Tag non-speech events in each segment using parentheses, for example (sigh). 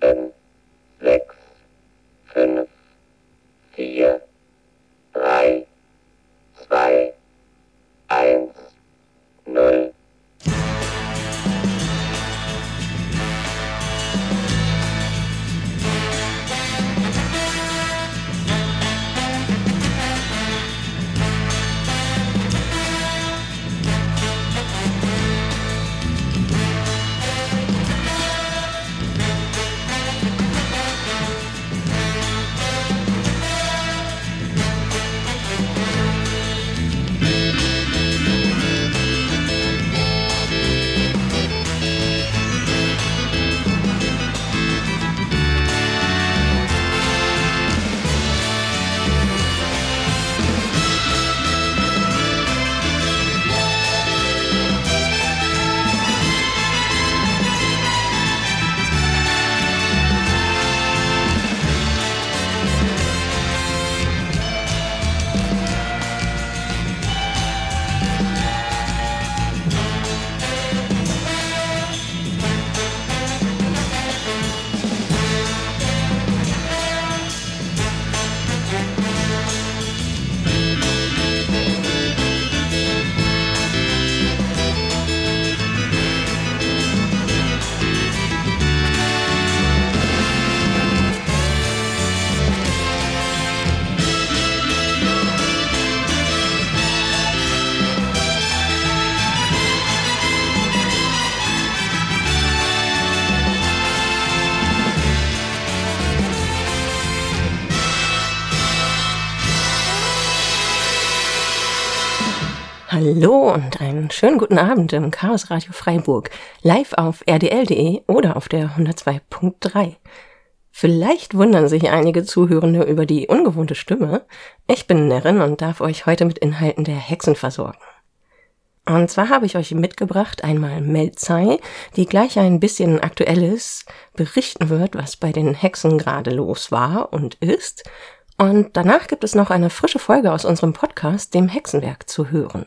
Bye. Hallo und einen schönen guten Abend im Chaos Radio Freiburg, live auf rdl.de oder auf der 102.3. Vielleicht wundern sich einige Zuhörende über die ungewohnte Stimme. Ich bin Nerin und darf euch heute mit Inhalten der Hexen versorgen. Und zwar habe ich euch mitgebracht einmal Melzei, die gleich ein bisschen aktuelles berichten wird, was bei den Hexen gerade los war und ist. Und danach gibt es noch eine frische Folge aus unserem Podcast, dem Hexenwerk, zu hören.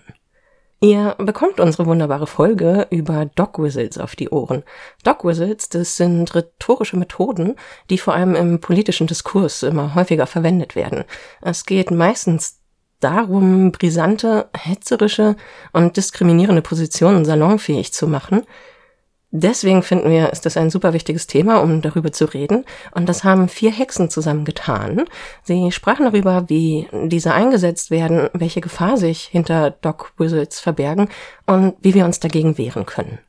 Ihr bekommt unsere wunderbare Folge über Dog Whistles auf die Ohren. Dog Whistles, das sind rhetorische Methoden, die vor allem im politischen Diskurs immer häufiger verwendet werden. Es geht meistens darum, brisante, hetzerische und diskriminierende Positionen salonfähig zu machen Deswegen finden wir, ist das ein super wichtiges Thema, um darüber zu reden. Und das haben vier Hexen zusammen getan. Sie sprachen darüber, wie diese eingesetzt werden, welche Gefahr sich hinter Doc Wizards verbergen und wie wir uns dagegen wehren können.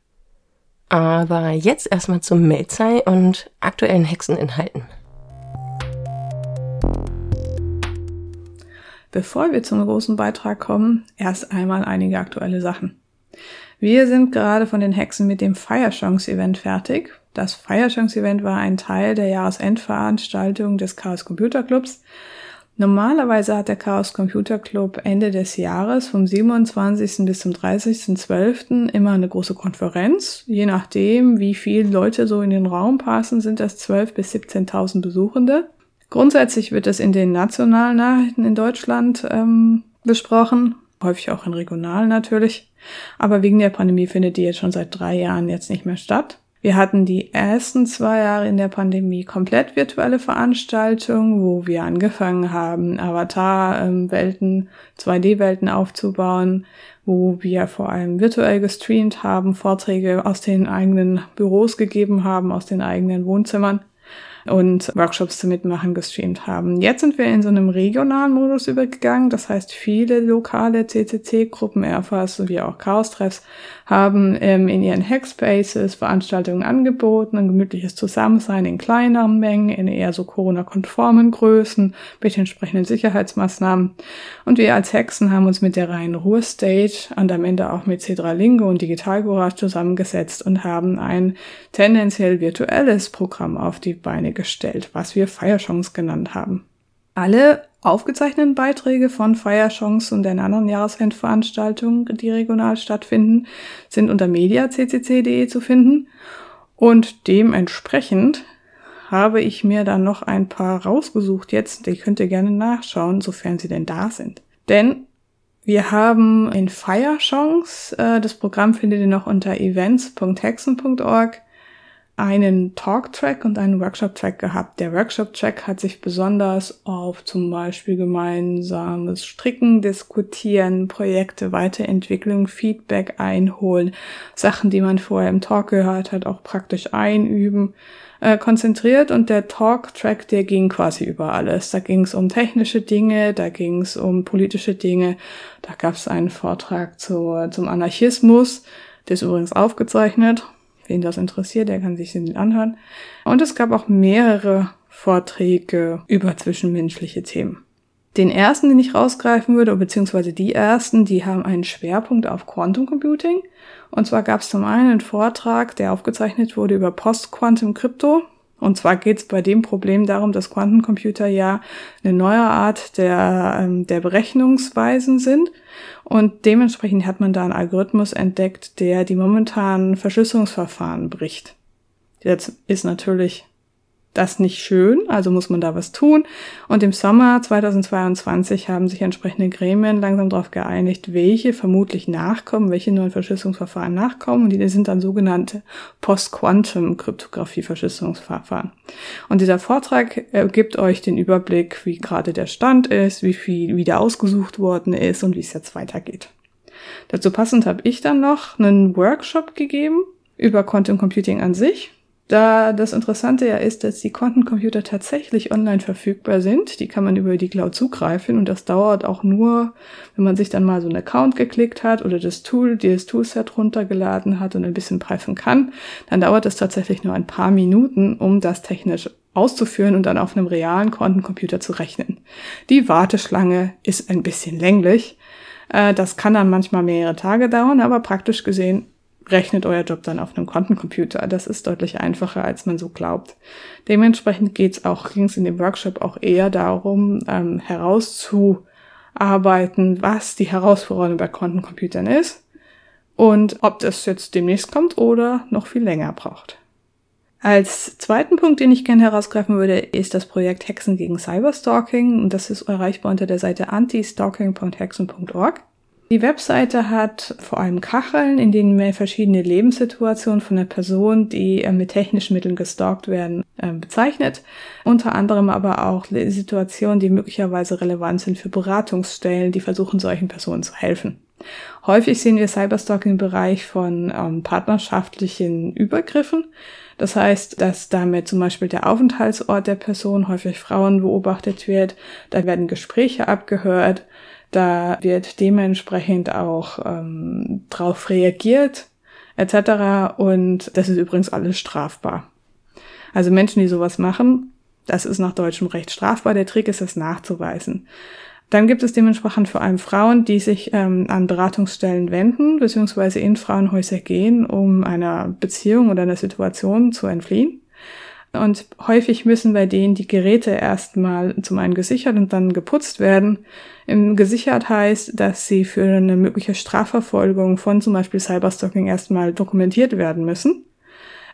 Aber jetzt erstmal zum Melzei und aktuellen Hexeninhalten. Bevor wir zum großen Beitrag kommen, erst einmal einige aktuelle Sachen. Wir sind gerade von den Hexen mit dem Feierchance-Event fertig. Das Feierchance-Event war ein Teil der Jahresendveranstaltung des Chaos Computer Clubs. Normalerweise hat der Chaos Computer Club Ende des Jahres vom 27. bis zum 30.12. immer eine große Konferenz. Je nachdem, wie viele Leute so in den Raum passen, sind das 12.000 bis 17.000 Besuchende. Grundsätzlich wird es in den nationalen Nachrichten in Deutschland ähm, besprochen häufig auch in regional natürlich. Aber wegen der Pandemie findet die jetzt schon seit drei Jahren jetzt nicht mehr statt. Wir hatten die ersten zwei Jahre in der Pandemie komplett virtuelle Veranstaltungen, wo wir angefangen haben, Avatar-Welten, 2D-Welten aufzubauen, wo wir vor allem virtuell gestreamt haben, Vorträge aus den eigenen Büros gegeben haben, aus den eigenen Wohnzimmern und Workshops zu mitmachen gestreamt haben. Jetzt sind wir in so einem regionalen Modus übergegangen. Das heißt, viele lokale CCC-Gruppen, Airfast sowie auch Chaos-Treffs haben ähm, in ihren Hackspaces Veranstaltungen angeboten, ein gemütliches Zusammensein in kleineren Mengen, in eher so Corona-konformen Größen, mit entsprechenden Sicherheitsmaßnahmen. Und wir als Hexen haben uns mit der reinen Ruhe-Stage und am Ende auch mit Cedra Lingo und Digital Garage zusammengesetzt und haben ein tendenziell virtuelles Programm auf die Beine gestellt, was wir Feierchance genannt haben. Alle aufgezeichneten Beiträge von Feierchance und den anderen Jahresendveranstaltungen, die regional stattfinden, sind unter mediaccc.de zu finden. Und dementsprechend habe ich mir dann noch ein paar rausgesucht jetzt. Die könnt ihr gerne nachschauen, sofern sie denn da sind. Denn wir haben in Feierchance, äh, das Programm findet ihr noch unter events.hexen.org, einen Talk-Track und einen Workshop-Track gehabt. Der Workshop-Track hat sich besonders auf zum Beispiel gemeinsames Stricken, Diskutieren, Projekte, Weiterentwicklung, Feedback einholen, Sachen, die man vorher im Talk gehört hat, auch praktisch einüben äh, konzentriert und der Talk-Track, der ging quasi über alles. Da ging es um technische Dinge, da ging es um politische Dinge, da gab es einen Vortrag zu, zum Anarchismus, der ist übrigens aufgezeichnet, Wen das interessiert, der kann sich den anhören. Und es gab auch mehrere Vorträge über zwischenmenschliche Themen. Den ersten, den ich rausgreifen würde, beziehungsweise die ersten, die haben einen Schwerpunkt auf Quantum Computing. Und zwar gab es zum einen einen Vortrag, der aufgezeichnet wurde über Post-Quantum Crypto. Und zwar geht es bei dem Problem darum, dass Quantencomputer ja eine neue Art der, ähm, der Berechnungsweisen sind. Und dementsprechend hat man da einen Algorithmus entdeckt, der die momentanen Verschlüsselungsverfahren bricht. Jetzt ist natürlich das nicht schön, also muss man da was tun. Und im Sommer 2022 haben sich entsprechende Gremien langsam darauf geeinigt, welche vermutlich nachkommen, welche neuen Verschlüsselungsverfahren nachkommen. Und die sind dann sogenannte Post-Quantum-Kryptographie-Verschlüsselungsverfahren. Und dieser Vortrag gibt euch den Überblick, wie gerade der Stand ist, wie viel wieder ausgesucht worden ist und wie es jetzt weitergeht. Dazu passend habe ich dann noch einen Workshop gegeben über Quantum Computing an sich da das Interessante ja ist, dass die Quantencomputer tatsächlich online verfügbar sind. Die kann man über die Cloud zugreifen und das dauert auch nur, wenn man sich dann mal so einen Account geklickt hat oder das Tool, das Toolset runtergeladen hat und ein bisschen preisen kann, dann dauert es tatsächlich nur ein paar Minuten, um das technisch auszuführen und dann auf einem realen Quantencomputer zu rechnen. Die Warteschlange ist ein bisschen länglich. Äh, das kann dann manchmal mehrere Tage dauern, aber praktisch gesehen rechnet euer Job dann auf einem Quantencomputer. Das ist deutlich einfacher, als man so glaubt. Dementsprechend geht's auch, ging es in dem Workshop auch eher darum, ähm, herauszuarbeiten, was die Herausforderung bei Quantencomputern ist und ob das jetzt demnächst kommt oder noch viel länger braucht. Als zweiten Punkt, den ich gerne herausgreifen würde, ist das Projekt Hexen gegen Cyberstalking. Und das ist erreichbar unter der Seite antistalking.hexen.org. Die Webseite hat vor allem Kacheln, in denen mehr verschiedene Lebenssituationen von der Person, die äh, mit technischen Mitteln gestalkt werden, äh, bezeichnet. Unter anderem aber auch Situationen, die möglicherweise relevant sind für Beratungsstellen, die versuchen, solchen Personen zu helfen. Häufig sehen wir Cyberstalking im Bereich von ähm, partnerschaftlichen Übergriffen. Das heißt, dass damit zum Beispiel der Aufenthaltsort der Person, häufig Frauen, beobachtet wird. Da werden Gespräche abgehört. Da wird dementsprechend auch ähm, drauf reagiert etc. Und das ist übrigens alles strafbar. Also Menschen, die sowas machen, das ist nach deutschem Recht strafbar. Der Trick ist es nachzuweisen. Dann gibt es dementsprechend vor allem Frauen, die sich ähm, an Beratungsstellen wenden, beziehungsweise in Frauenhäuser gehen, um einer Beziehung oder einer Situation zu entfliehen. Und häufig müssen bei denen die Geräte erstmal zum einen gesichert und dann geputzt werden. Gesichert heißt, dass sie für eine mögliche Strafverfolgung von zum Beispiel Cyberstalking erstmal dokumentiert werden müssen.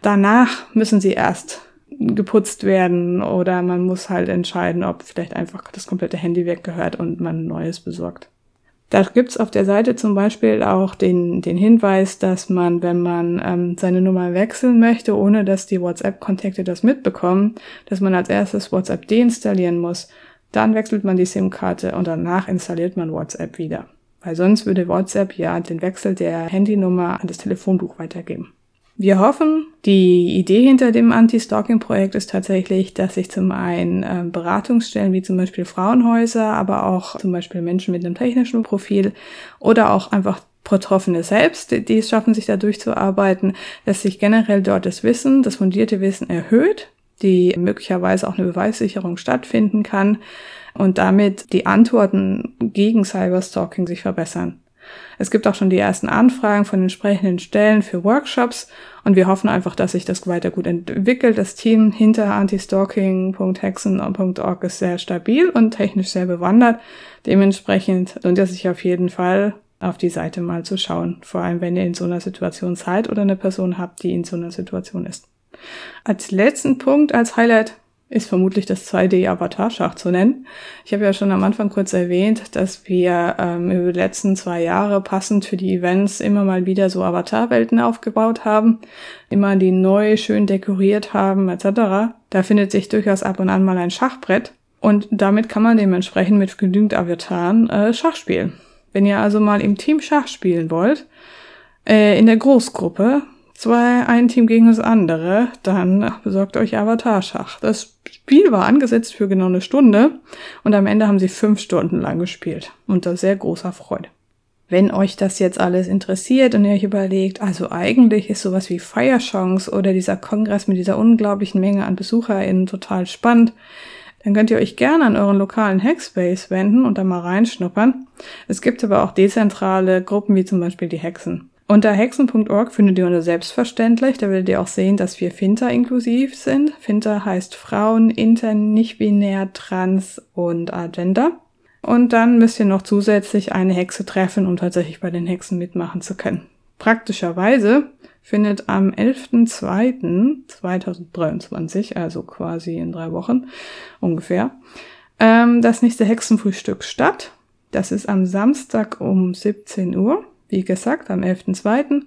Danach müssen sie erst geputzt werden oder man muss halt entscheiden, ob vielleicht einfach das komplette Handy weggehört und man ein neues besorgt. Da gibt's auf der Seite zum Beispiel auch den, den Hinweis, dass man, wenn man ähm, seine Nummer wechseln möchte, ohne dass die WhatsApp-Kontakte das mitbekommen, dass man als erstes WhatsApp deinstallieren muss. Dann wechselt man die SIM-Karte und danach installiert man WhatsApp wieder. Weil sonst würde WhatsApp ja den Wechsel der Handynummer an das Telefonbuch weitergeben. Wir hoffen, die Idee hinter dem Anti-Stalking-Projekt ist tatsächlich, dass sich zum einen äh, Beratungsstellen wie zum Beispiel Frauenhäuser, aber auch zum Beispiel Menschen mit einem technischen Profil oder auch einfach Betroffene selbst, die, es schaffen, sich da durchzuarbeiten, dass sich generell dort das Wissen, das fundierte Wissen erhöht, die möglicherweise auch eine Beweissicherung stattfinden kann und damit die Antworten gegen Cyberstalking sich verbessern. Es gibt auch schon die ersten Anfragen von entsprechenden Stellen für Workshops und wir hoffen einfach, dass sich das weiter gut entwickelt. Das Team hinter antistalking.hexen.org ist sehr stabil und technisch sehr bewandert. Dementsprechend lohnt es sich auf jeden Fall, auf die Seite mal zu schauen. Vor allem, wenn ihr in so einer Situation seid oder eine Person habt, die in so einer Situation ist. Als letzten Punkt, als Highlight ist vermutlich das 2D-Avatar-Schach zu nennen. Ich habe ja schon am Anfang kurz erwähnt, dass wir ähm, über die letzten zwei Jahre passend für die Events immer mal wieder so Avatar-Welten aufgebaut haben, immer die neu schön dekoriert haben etc. Da findet sich durchaus ab und an mal ein Schachbrett und damit kann man dementsprechend mit genügend Avataren äh, Schach spielen. Wenn ihr also mal im Team Schach spielen wollt, äh, in der Großgruppe, zwei, ein Team gegen das andere, dann besorgt euch Avatar-Schach. Das Spiel war angesetzt für genau eine Stunde und am Ende haben sie fünf Stunden lang gespielt. Unter sehr großer Freude. Wenn euch das jetzt alles interessiert und ihr euch überlegt, also eigentlich ist sowas wie Fire Chance oder dieser Kongress mit dieser unglaublichen Menge an BesucherInnen total spannend, dann könnt ihr euch gerne an euren lokalen Hackspace wenden und da mal reinschnuppern. Es gibt aber auch dezentrale Gruppen wie zum Beispiel die Hexen. Unter hexen.org findet ihr unter selbstverständlich, da werdet ihr auch sehen, dass wir Finter inklusiv sind. Finter heißt Frauen, Inter, nicht-binär, trans und agender. Und dann müsst ihr noch zusätzlich eine Hexe treffen, um tatsächlich bei den Hexen mitmachen zu können. Praktischerweise findet am 11.02.2023, also quasi in drei Wochen ungefähr, ähm, das nächste Hexenfrühstück statt. Das ist am Samstag um 17 Uhr wie gesagt, am 11.02.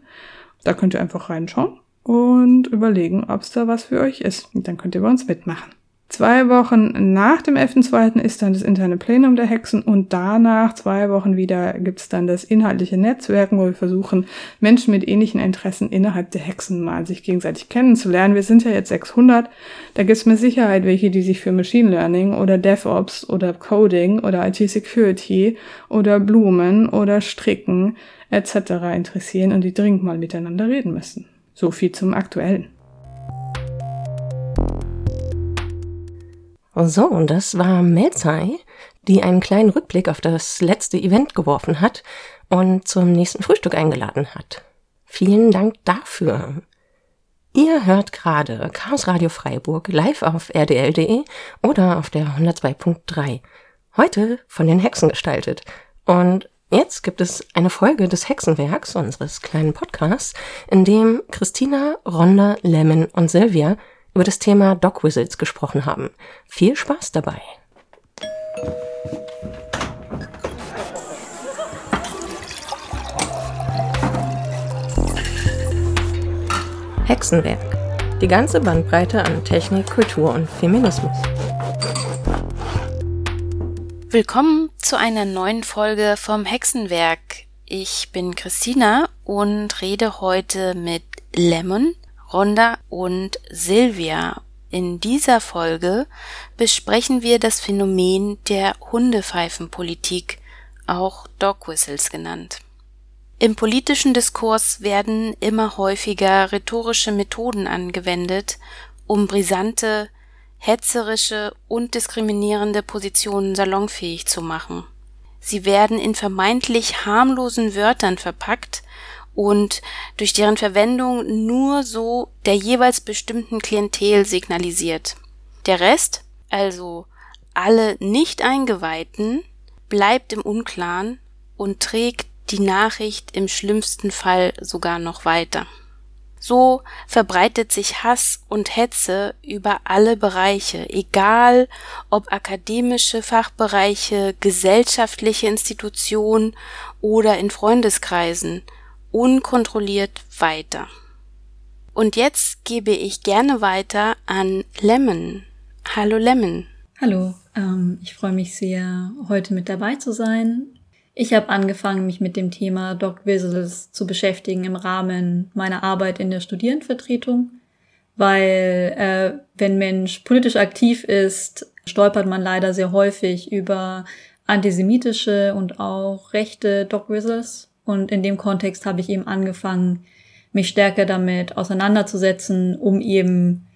Da könnt ihr einfach reinschauen und überlegen, ob es da was für euch ist. Und dann könnt ihr bei uns mitmachen. Zwei Wochen nach dem 11.2. ist dann das interne Plenum der Hexen und danach, zwei Wochen wieder, gibt's dann das inhaltliche Netzwerken, wo wir versuchen, Menschen mit ähnlichen Interessen innerhalb der Hexen mal sich gegenseitig kennenzulernen. Wir sind ja jetzt 600. Da gibt's mit Sicherheit welche, die sich für Machine Learning oder DevOps oder Coding oder IT-Security oder Blumen oder Stricken etc. interessieren und die dringend mal miteinander reden müssen. So viel zum Aktuellen. So, und das war Melzai, die einen kleinen Rückblick auf das letzte Event geworfen hat und zum nächsten Frühstück eingeladen hat. Vielen Dank dafür. Ihr hört gerade Chaos Radio Freiburg live auf rdl.de oder auf der 102.3. Heute von den Hexen gestaltet. Und jetzt gibt es eine Folge des Hexenwerks, unseres kleinen Podcasts, in dem Christina, Ronda, Lemon und Silvia über das Thema Dog Whistles gesprochen haben. Viel Spaß dabei! Hexenwerk. Die ganze Bandbreite an Technik, Kultur und Feminismus. Willkommen zu einer neuen Folge vom Hexenwerk. Ich bin Christina und rede heute mit Lemon, Rhonda und Silvia. In dieser Folge besprechen wir das Phänomen der Hundepfeifenpolitik, auch Dog Whistles genannt. Im politischen Diskurs werden immer häufiger rhetorische Methoden angewendet, um brisante, hetzerische und diskriminierende Positionen salonfähig zu machen. Sie werden in vermeintlich harmlosen Wörtern verpackt und durch deren Verwendung nur so der jeweils bestimmten Klientel signalisiert. Der Rest, also alle Nicht-Eingeweihten, bleibt im Unklaren und trägt die Nachricht im schlimmsten Fall sogar noch weiter. So verbreitet sich Hass und Hetze über alle Bereiche, egal ob akademische Fachbereiche, gesellschaftliche Institutionen oder in Freundeskreisen, unkontrolliert weiter. Und jetzt gebe ich gerne weiter an Lemon. Hallo Lemon. Hallo, ähm, ich freue mich sehr, heute mit dabei zu sein. Ich habe angefangen, mich mit dem Thema Dog Visuals zu beschäftigen im Rahmen meiner Arbeit in der Studierendenvertretung, weil äh, wenn Mensch politisch aktiv ist, stolpert man leider sehr häufig über antisemitische und auch rechte Dog Visuals und in dem Kontext habe ich eben angefangen, mich stärker damit auseinanderzusetzen, um eben,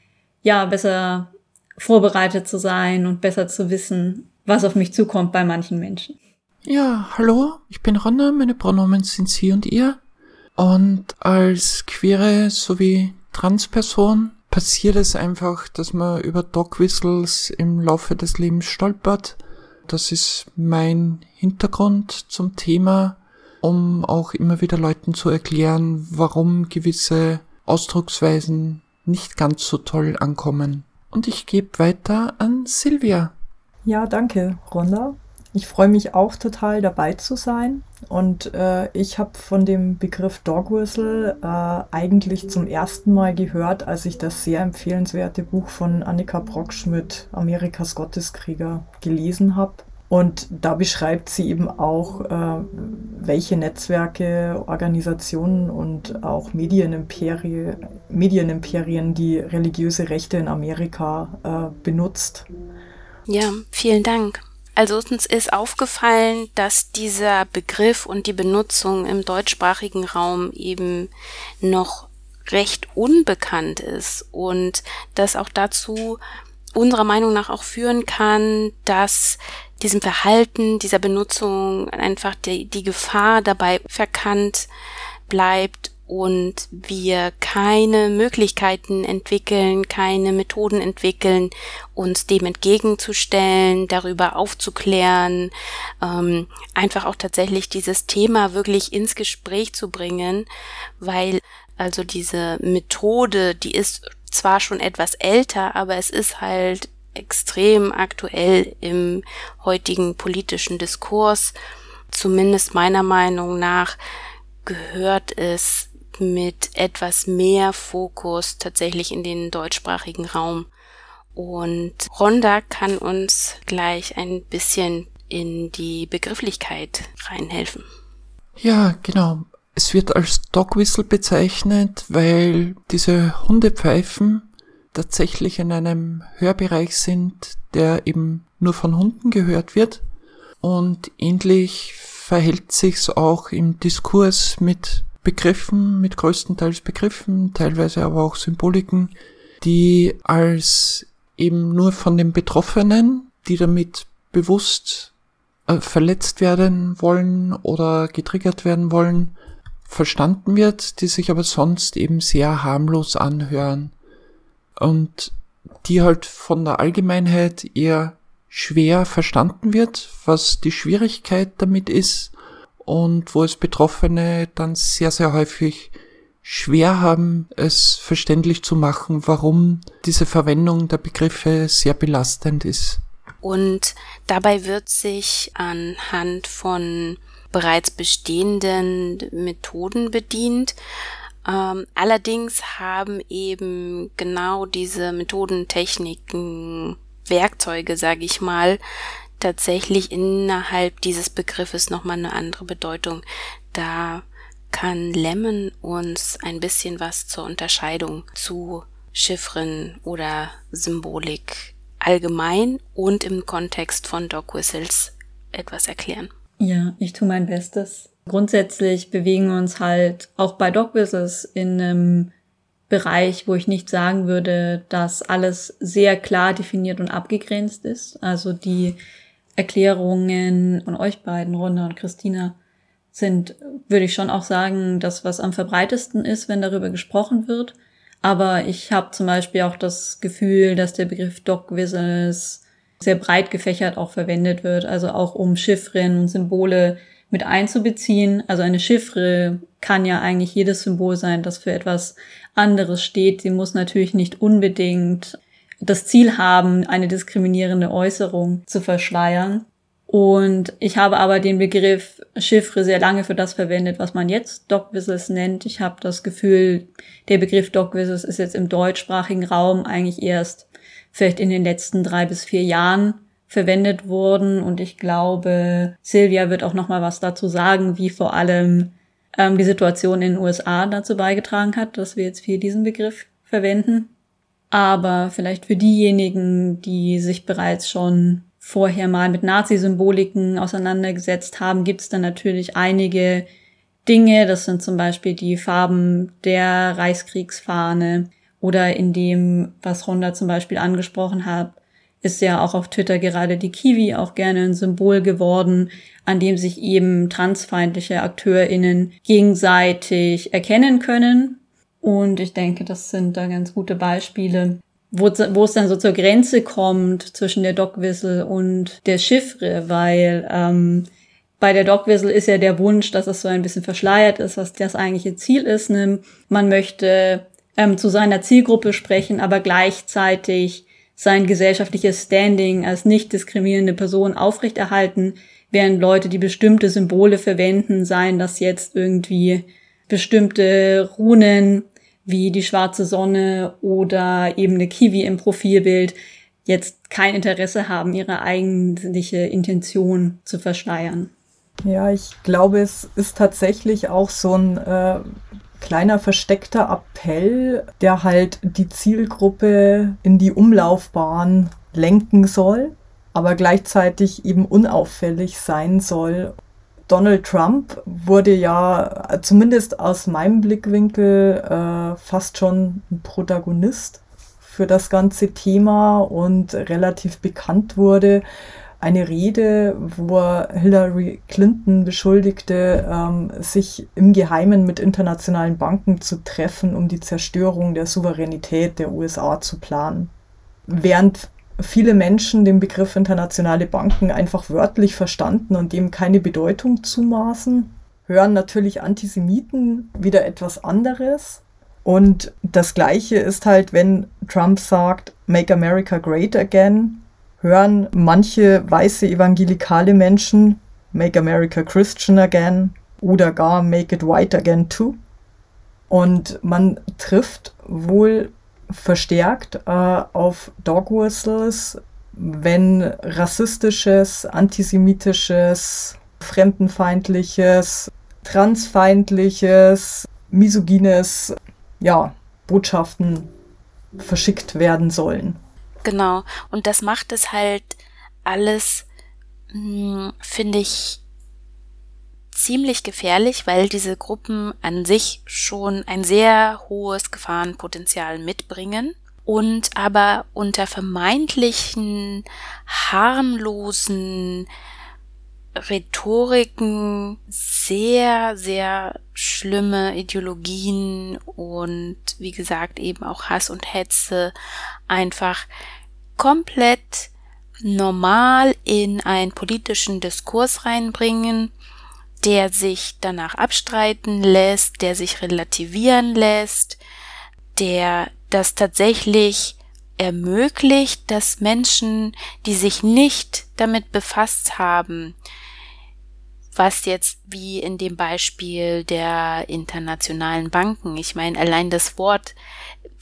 ja, besser vorbereitet zu sein und besser zu wissen, was auf mich zukommt bei manchen Menschen. Ja, hallo, ich bin Ronna, meine Pronomen sind sie und ihr. Und als queere sowie Transperson passiert es einfach, dass man über Dog Whistles im Laufe des Lebens stolpert. Das ist mein Hintergrund zum Thema um auch immer wieder Leuten zu erklären, warum gewisse Ausdrucksweisen nicht ganz so toll ankommen. und ich gebe weiter an Silvia. Ja, danke, Ronna. Ich freue mich auch total dabei zu sein. Und äh, ich habe von dem Begriff Dog Whistle äh, eigentlich zum ersten Mal gehört, als ich das sehr empfehlenswerte Buch von Annika Brockschmidt, Amerikas Gotteskrieger, gelesen habe. Und da beschreibt sie eben auch, äh, welche Netzwerke, Organisationen und auch Medienimperie, Medienimperien die religiöse Rechte in Amerika äh, benutzt. Ja, vielen Dank. Also uns ist aufgefallen, dass dieser Begriff und die Benutzung im deutschsprachigen Raum eben noch recht unbekannt ist und das auch dazu unserer Meinung nach auch führen kann, dass diesem Verhalten, dieser Benutzung einfach die, die Gefahr dabei verkannt bleibt und wir keine Möglichkeiten entwickeln, keine Methoden entwickeln, uns dem entgegenzustellen, darüber aufzuklären, ähm, einfach auch tatsächlich dieses Thema wirklich ins Gespräch zu bringen, weil also diese Methode, die ist zwar schon etwas älter, aber es ist halt extrem aktuell im heutigen politischen Diskurs. Zumindest meiner Meinung nach gehört es mit etwas mehr Fokus tatsächlich in den deutschsprachigen Raum. Und Ronda kann uns gleich ein bisschen in die Begrifflichkeit reinhelfen. Ja, genau. Es wird als Dogwhistle bezeichnet, weil diese Hundepfeifen tatsächlich in einem Hörbereich sind, der eben nur von Hunden gehört wird. Und ähnlich verhält sich's auch im Diskurs mit Begriffen, mit größtenteils Begriffen, teilweise aber auch Symboliken, die als eben nur von den Betroffenen, die damit bewusst äh, verletzt werden wollen oder getriggert werden wollen, verstanden wird, die sich aber sonst eben sehr harmlos anhören und die halt von der Allgemeinheit eher schwer verstanden wird, was die Schwierigkeit damit ist und wo es Betroffene dann sehr, sehr häufig schwer haben, es verständlich zu machen, warum diese Verwendung der Begriffe sehr belastend ist. Und dabei wird sich anhand von bereits bestehenden Methoden bedient. Ähm, allerdings haben eben genau diese Methoden, Techniken, Werkzeuge, sage ich mal, tatsächlich innerhalb dieses Begriffes nochmal eine andere Bedeutung. Da kann Lemon uns ein bisschen was zur Unterscheidung zu Chiffren oder Symbolik allgemein und im Kontext von Dog Whistles etwas erklären. Ja, ich tue mein Bestes. Grundsätzlich bewegen wir uns halt auch bei Dog Whistles in einem Bereich, wo ich nicht sagen würde, dass alles sehr klar definiert und abgegrenzt ist. Also die Erklärungen von euch beiden, Ronda und Christina, sind, würde ich schon auch sagen, das, was am verbreitesten ist, wenn darüber gesprochen wird. Aber ich habe zum Beispiel auch das Gefühl, dass der Begriff Dog Whistles sehr breit gefächert auch verwendet wird, also auch um Chiffren und Symbole mit einzubeziehen. Also eine Chiffre kann ja eigentlich jedes Symbol sein, das für etwas anderes steht. Sie muss natürlich nicht unbedingt das Ziel haben, eine diskriminierende Äußerung zu verschleiern. Und ich habe aber den Begriff Chiffre sehr lange für das verwendet, was man jetzt Dog Whistles nennt. Ich habe das Gefühl, der Begriff Dog Whistles ist jetzt im deutschsprachigen Raum eigentlich erst vielleicht in den letzten drei bis vier Jahren verwendet worden. Und ich glaube, Silvia wird auch noch mal was dazu sagen, wie vor allem ähm, die Situation in den USA dazu beigetragen hat, dass wir jetzt viel diesen Begriff verwenden. Aber vielleicht für diejenigen, die sich bereits schon vorher mal mit Nazi-Symboliken auseinandergesetzt haben, gibt es dann natürlich einige Dinge. Das sind zum Beispiel die Farben der Reichskriegsfahne oder in dem, was Ronda zum Beispiel angesprochen hat, ist ja auch auf Twitter gerade die Kiwi auch gerne ein Symbol geworden, an dem sich eben transfeindliche AkteurInnen gegenseitig erkennen können. Und ich denke, das sind da ganz gute Beispiele, wo, wo es dann so zur Grenze kommt zwischen der Dogwissel und der Chiffre, weil ähm, bei der Dogwissel ist ja der Wunsch, dass es so ein bisschen verschleiert ist, was das eigentliche Ziel ist. Ne? Man möchte ähm, zu seiner Zielgruppe sprechen, aber gleichzeitig sein gesellschaftliches Standing als nicht diskriminierende Person aufrechterhalten, während Leute, die bestimmte Symbole verwenden, seien das jetzt irgendwie bestimmte Runen wie die schwarze Sonne oder eben eine Kiwi im Profilbild, jetzt kein Interesse haben, ihre eigentliche Intention zu verschleiern. Ja, ich glaube, es ist tatsächlich auch so ein äh, kleiner versteckter Appell, der halt die Zielgruppe in die Umlaufbahn lenken soll, aber gleichzeitig eben unauffällig sein soll. Donald Trump wurde ja zumindest aus meinem Blickwinkel äh, fast schon ein Protagonist für das ganze Thema und relativ bekannt wurde. Eine Rede, wo er Hillary Clinton beschuldigte, ähm, sich im Geheimen mit internationalen Banken zu treffen, um die Zerstörung der Souveränität der USA zu planen. Während viele Menschen den Begriff internationale Banken einfach wörtlich verstanden und dem keine Bedeutung zumaßen, hören natürlich Antisemiten wieder etwas anderes. Und das Gleiche ist halt, wenn Trump sagt, Make America Great Again, hören manche weiße evangelikale Menschen Make America Christian Again oder gar Make It White Again too. Und man trifft wohl verstärkt äh, auf Dog Whistles, wenn rassistisches, antisemitisches, fremdenfeindliches, transfeindliches, misogynes ja, Botschaften verschickt werden sollen. Genau. Und das macht es halt alles, hm, finde ich, ziemlich gefährlich, weil diese Gruppen an sich schon ein sehr hohes Gefahrenpotenzial mitbringen und aber unter vermeintlichen harmlosen Rhetoriken sehr, sehr schlimme Ideologien und wie gesagt eben auch Hass und Hetze einfach komplett normal in einen politischen Diskurs reinbringen, der sich danach abstreiten lässt, der sich relativieren lässt, der das tatsächlich ermöglicht, dass Menschen, die sich nicht damit befasst haben, was jetzt wie in dem Beispiel der internationalen Banken, ich meine, allein das Wort,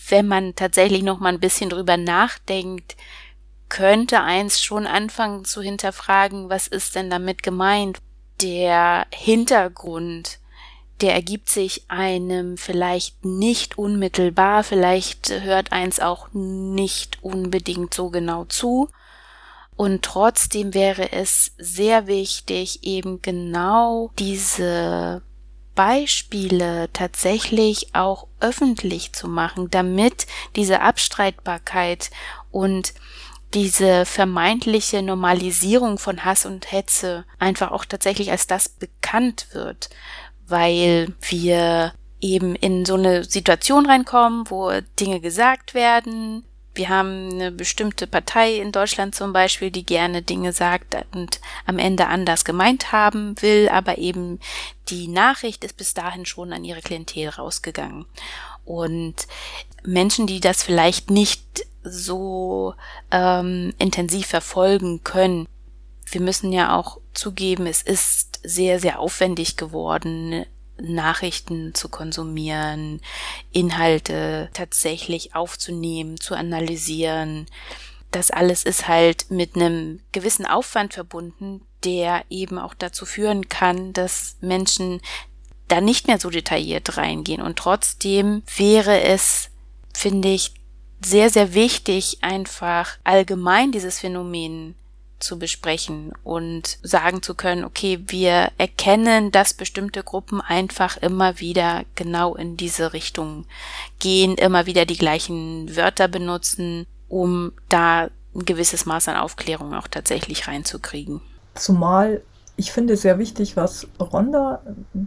wenn man tatsächlich noch mal ein bisschen drüber nachdenkt, könnte eins schon anfangen zu hinterfragen, was ist denn damit gemeint? Der Hintergrund, der ergibt sich einem vielleicht nicht unmittelbar, vielleicht hört eins auch nicht unbedingt so genau zu, und trotzdem wäre es sehr wichtig, eben genau diese Beispiele tatsächlich auch öffentlich zu machen, damit diese Abstreitbarkeit und diese vermeintliche Normalisierung von Hass und Hetze einfach auch tatsächlich als das bekannt wird, weil wir eben in so eine Situation reinkommen, wo Dinge gesagt werden, wir haben eine bestimmte Partei in Deutschland zum Beispiel, die gerne Dinge sagt und am Ende anders gemeint haben will, aber eben die Nachricht ist bis dahin schon an ihre Klientel rausgegangen. Und Menschen, die das vielleicht nicht so ähm, intensiv verfolgen können, wir müssen ja auch zugeben, es ist sehr, sehr aufwendig geworden, Nachrichten zu konsumieren, Inhalte tatsächlich aufzunehmen, zu analysieren. Das alles ist halt mit einem gewissen Aufwand verbunden, der eben auch dazu führen kann, dass Menschen da nicht mehr so detailliert reingehen. Und trotzdem wäre es, finde ich, sehr, sehr wichtig, einfach allgemein dieses Phänomen zu besprechen und sagen zu können, okay, wir erkennen, dass bestimmte Gruppen einfach immer wieder genau in diese Richtung gehen, immer wieder die gleichen Wörter benutzen, um da ein gewisses Maß an Aufklärung auch tatsächlich reinzukriegen. Zumal ich finde sehr wichtig, was Rhonda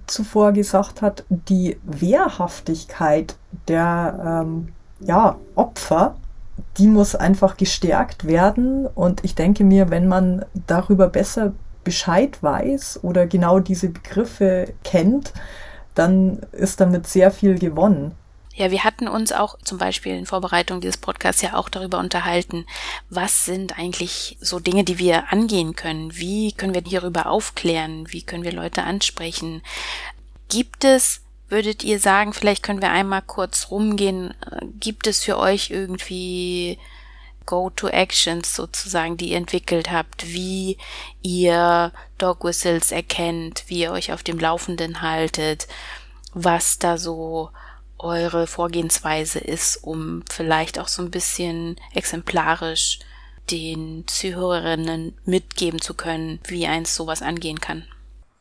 zuvor gesagt hat, die Wehrhaftigkeit der ähm, ja, Opfer die muss einfach gestärkt werden. Und ich denke mir, wenn man darüber besser Bescheid weiß oder genau diese Begriffe kennt, dann ist damit sehr viel gewonnen. Ja, wir hatten uns auch zum Beispiel in Vorbereitung dieses Podcasts ja auch darüber unterhalten, was sind eigentlich so Dinge, die wir angehen können? Wie können wir hierüber aufklären? Wie können wir Leute ansprechen? Gibt es, würdet ihr sagen, vielleicht können wir einmal kurz rumgehen, gibt es für euch irgendwie Go-to-Actions sozusagen, die ihr entwickelt habt, wie ihr Dog Whistles erkennt, wie ihr euch auf dem Laufenden haltet, was da so eure Vorgehensweise ist, um vielleicht auch so ein bisschen exemplarisch den Zuhörerinnen mitgeben zu können, wie eins sowas angehen kann.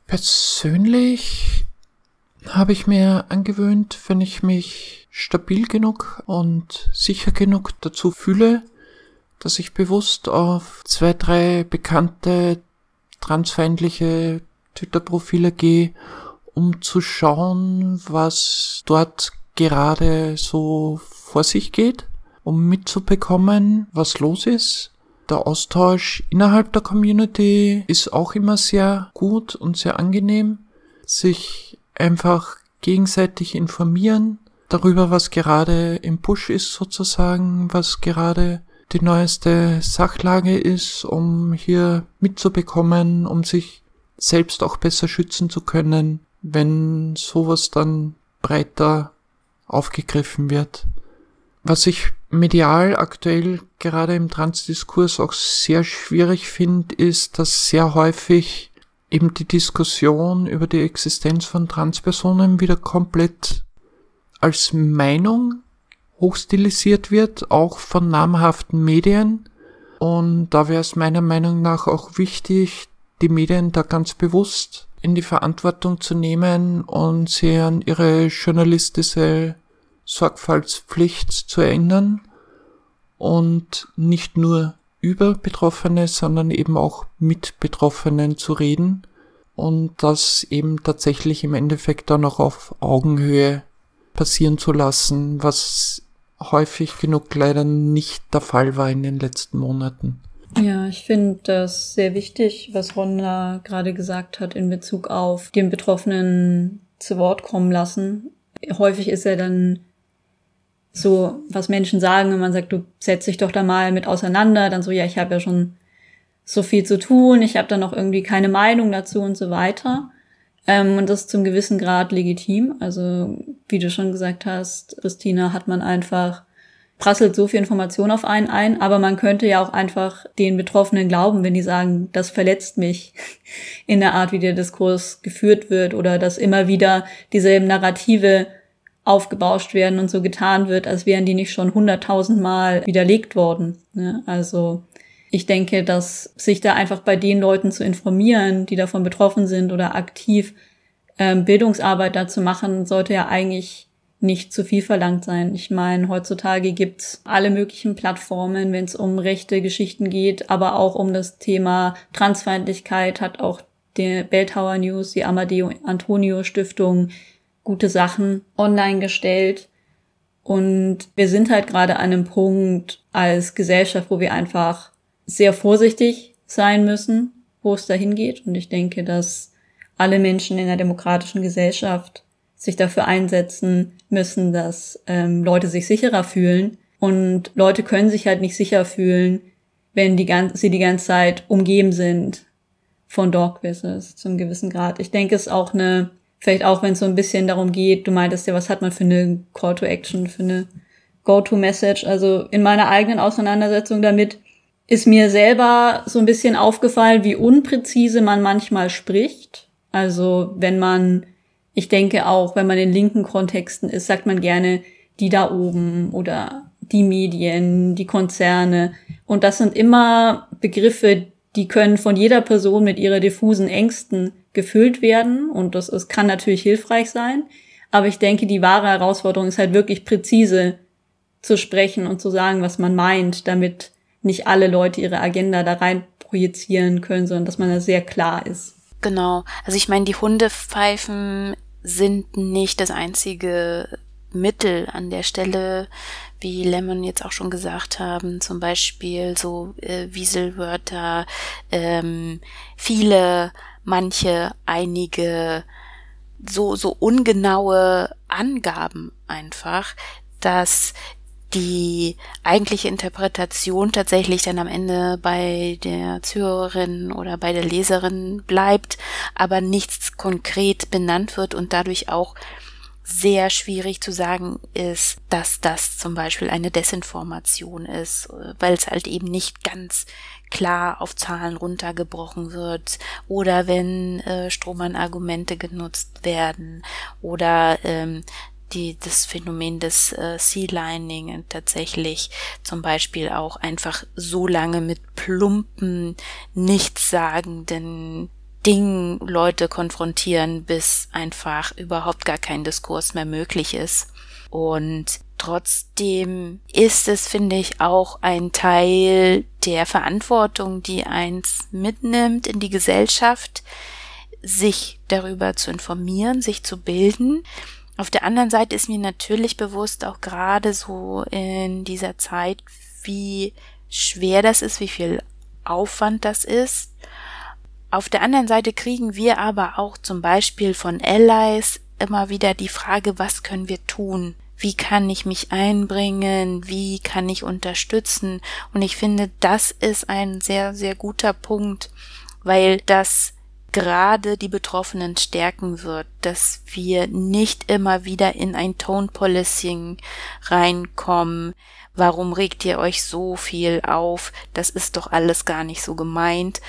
Persönlich habe ich mir angewöhnt, wenn ich mich stabil genug und sicher genug dazu fühle, dass ich bewusst auf zwei, drei bekannte transfeindliche Twitter-Profile gehe, um zu schauen, was dort gerade so vor sich geht, um mitzubekommen, was los ist. Der Austausch innerhalb der Community ist auch immer sehr gut und sehr angenehm. Sich einfach gegenseitig informieren darüber, was gerade im Push ist sozusagen, was gerade die neueste Sachlage ist, um hier mitzubekommen, um sich selbst auch besser schützen zu können, wenn sowas dann breiter aufgegriffen wird. Was ich medial aktuell gerade im Transdiskurs auch sehr schwierig finde, ist, dass sehr häufig eben die Diskussion über die Existenz von Transpersonen wieder komplett als Meinung hochstilisiert wird, auch von namhaften Medien. Und da wäre es meiner Meinung nach auch wichtig, die Medien da ganz bewusst in die Verantwortung zu nehmen und sie an ihre journalistische Sorgfaltspflicht zu erinnern und nicht nur über Betroffene, sondern eben auch mit Betroffenen zu reden und das eben tatsächlich im Endeffekt dann auch auf Augenhöhe passieren zu lassen, was häufig genug leider nicht der Fall war in den letzten Monaten. Ja, ich finde das sehr wichtig, was Ronda gerade gesagt hat in Bezug auf den Betroffenen zu Wort kommen lassen. Häufig ist er dann so, was Menschen sagen, wenn man sagt, du setz dich doch da mal mit auseinander, dann so, ja, ich habe ja schon so viel zu tun, ich habe da noch irgendwie keine Meinung dazu und so weiter. Ähm, und das ist zum gewissen Grad legitim. Also, wie du schon gesagt hast, Christina, hat man einfach prasselt so viel Information auf einen ein, aber man könnte ja auch einfach den Betroffenen glauben, wenn die sagen, das verletzt mich (laughs) in der Art, wie der Diskurs geführt wird oder dass immer wieder dieselben Narrative aufgebauscht werden und so getan wird, als wären die nicht schon hunderttausendmal widerlegt worden. Ne? Also ich denke, dass sich da einfach bei den Leuten zu informieren, die davon betroffen sind oder aktiv ähm, Bildungsarbeit dazu machen, sollte ja eigentlich nicht zu viel verlangt sein. Ich meine, heutzutage gibt's alle möglichen Plattformen, wenn es um rechte Geschichten geht, aber auch um das Thema Transfeindlichkeit hat auch der Belltower News, die Amadeo Antonio Stiftung gute Sachen online gestellt. Und wir sind halt gerade an einem Punkt als Gesellschaft, wo wir einfach sehr vorsichtig sein müssen, wo es dahin geht. Und ich denke, dass alle Menschen in der demokratischen Gesellschaft sich dafür einsetzen müssen, dass ähm, Leute sich sicherer fühlen. Und Leute können sich halt nicht sicher fühlen, wenn die ganze, sie die ganze Zeit umgeben sind von Dog Whistles zum gewissen Grad. Ich denke, es ist auch eine, vielleicht auch wenn es so ein bisschen darum geht, du meintest ja, was hat man für eine Call to Action, für eine Go-to-Message. Also in meiner eigenen Auseinandersetzung damit ist mir selber so ein bisschen aufgefallen, wie unpräzise man manchmal spricht. Also wenn man ich denke auch, wenn man in linken Kontexten ist, sagt man gerne die da oben oder die Medien, die Konzerne. Und das sind immer Begriffe, die können von jeder Person mit ihrer diffusen Ängsten gefüllt werden. Und das ist, kann natürlich hilfreich sein. Aber ich denke, die wahre Herausforderung ist halt wirklich präzise zu sprechen und zu sagen, was man meint, damit nicht alle Leute ihre Agenda da rein projizieren können, sondern dass man da sehr klar ist. Genau. Also ich meine, die Hundepfeifen sind nicht das einzige Mittel an der Stelle, wie Lemon jetzt auch schon gesagt haben, zum Beispiel so äh, Wieselwörter, ähm, viele, manche, einige, so, so ungenaue Angaben einfach, dass die eigentliche Interpretation tatsächlich dann am Ende bei der Zuhörerin oder bei der Leserin bleibt, aber nichts konkret benannt wird und dadurch auch sehr schwierig zu sagen ist, dass das zum Beispiel eine Desinformation ist, weil es halt eben nicht ganz klar auf Zahlen runtergebrochen wird oder wenn äh, Strohmann-Argumente genutzt werden oder ähm, die, das Phänomen des äh, Sea-Lining tatsächlich zum Beispiel auch einfach so lange mit plumpen, nichtssagenden Dingen Leute konfrontieren, bis einfach überhaupt gar kein Diskurs mehr möglich ist. Und trotzdem ist es, finde ich, auch ein Teil der Verantwortung, die eins mitnimmt in die Gesellschaft, sich darüber zu informieren, sich zu bilden, auf der anderen Seite ist mir natürlich bewusst, auch gerade so in dieser Zeit, wie schwer das ist, wie viel Aufwand das ist. Auf der anderen Seite kriegen wir aber auch zum Beispiel von Allies immer wieder die Frage, was können wir tun? Wie kann ich mich einbringen? Wie kann ich unterstützen? Und ich finde, das ist ein sehr, sehr guter Punkt, weil das gerade die Betroffenen stärken wird, dass wir nicht immer wieder in ein Tone Policing reinkommen. Warum regt ihr euch so viel auf? Das ist doch alles gar nicht so gemeint.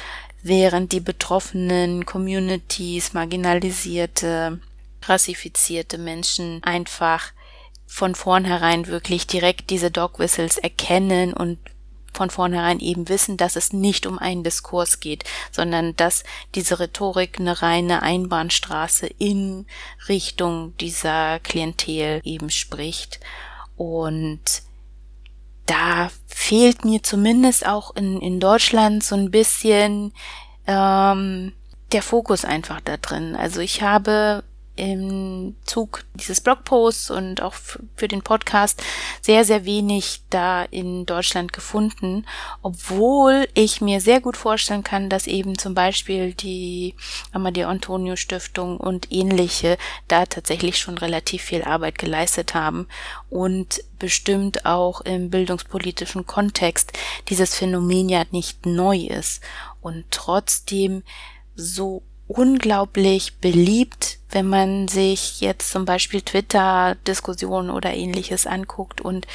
Während die betroffenen Communities, marginalisierte, rassifizierte Menschen einfach von vornherein wirklich direkt diese Dog Whistles erkennen und von vornherein eben wissen, dass es nicht um einen Diskurs geht, sondern dass diese Rhetorik eine reine Einbahnstraße in Richtung dieser Klientel eben spricht. Und da fehlt mir zumindest auch in, in Deutschland so ein bisschen ähm, der Fokus einfach da drin. Also ich habe im Zug dieses Blogposts und auch für den Podcast sehr, sehr wenig da in Deutschland gefunden, obwohl ich mir sehr gut vorstellen kann, dass eben zum Beispiel die Amadeo Antonio Stiftung und ähnliche da tatsächlich schon relativ viel Arbeit geleistet haben und bestimmt auch im bildungspolitischen Kontext dieses Phänomen ja nicht neu ist. Und trotzdem so unglaublich beliebt, wenn man sich jetzt zum Beispiel Twitter-Diskussionen oder ähnliches anguckt und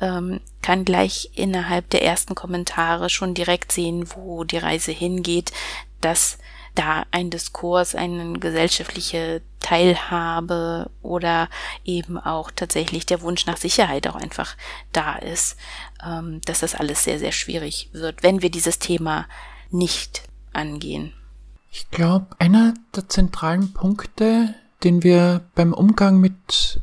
ähm, kann gleich innerhalb der ersten Kommentare schon direkt sehen, wo die Reise hingeht, dass da ein Diskurs, eine gesellschaftliche Teilhabe oder eben auch tatsächlich der Wunsch nach Sicherheit auch einfach da ist, ähm, dass das alles sehr, sehr schwierig wird, wenn wir dieses Thema nicht angehen. Ich glaube, einer der zentralen Punkte, den wir beim Umgang mit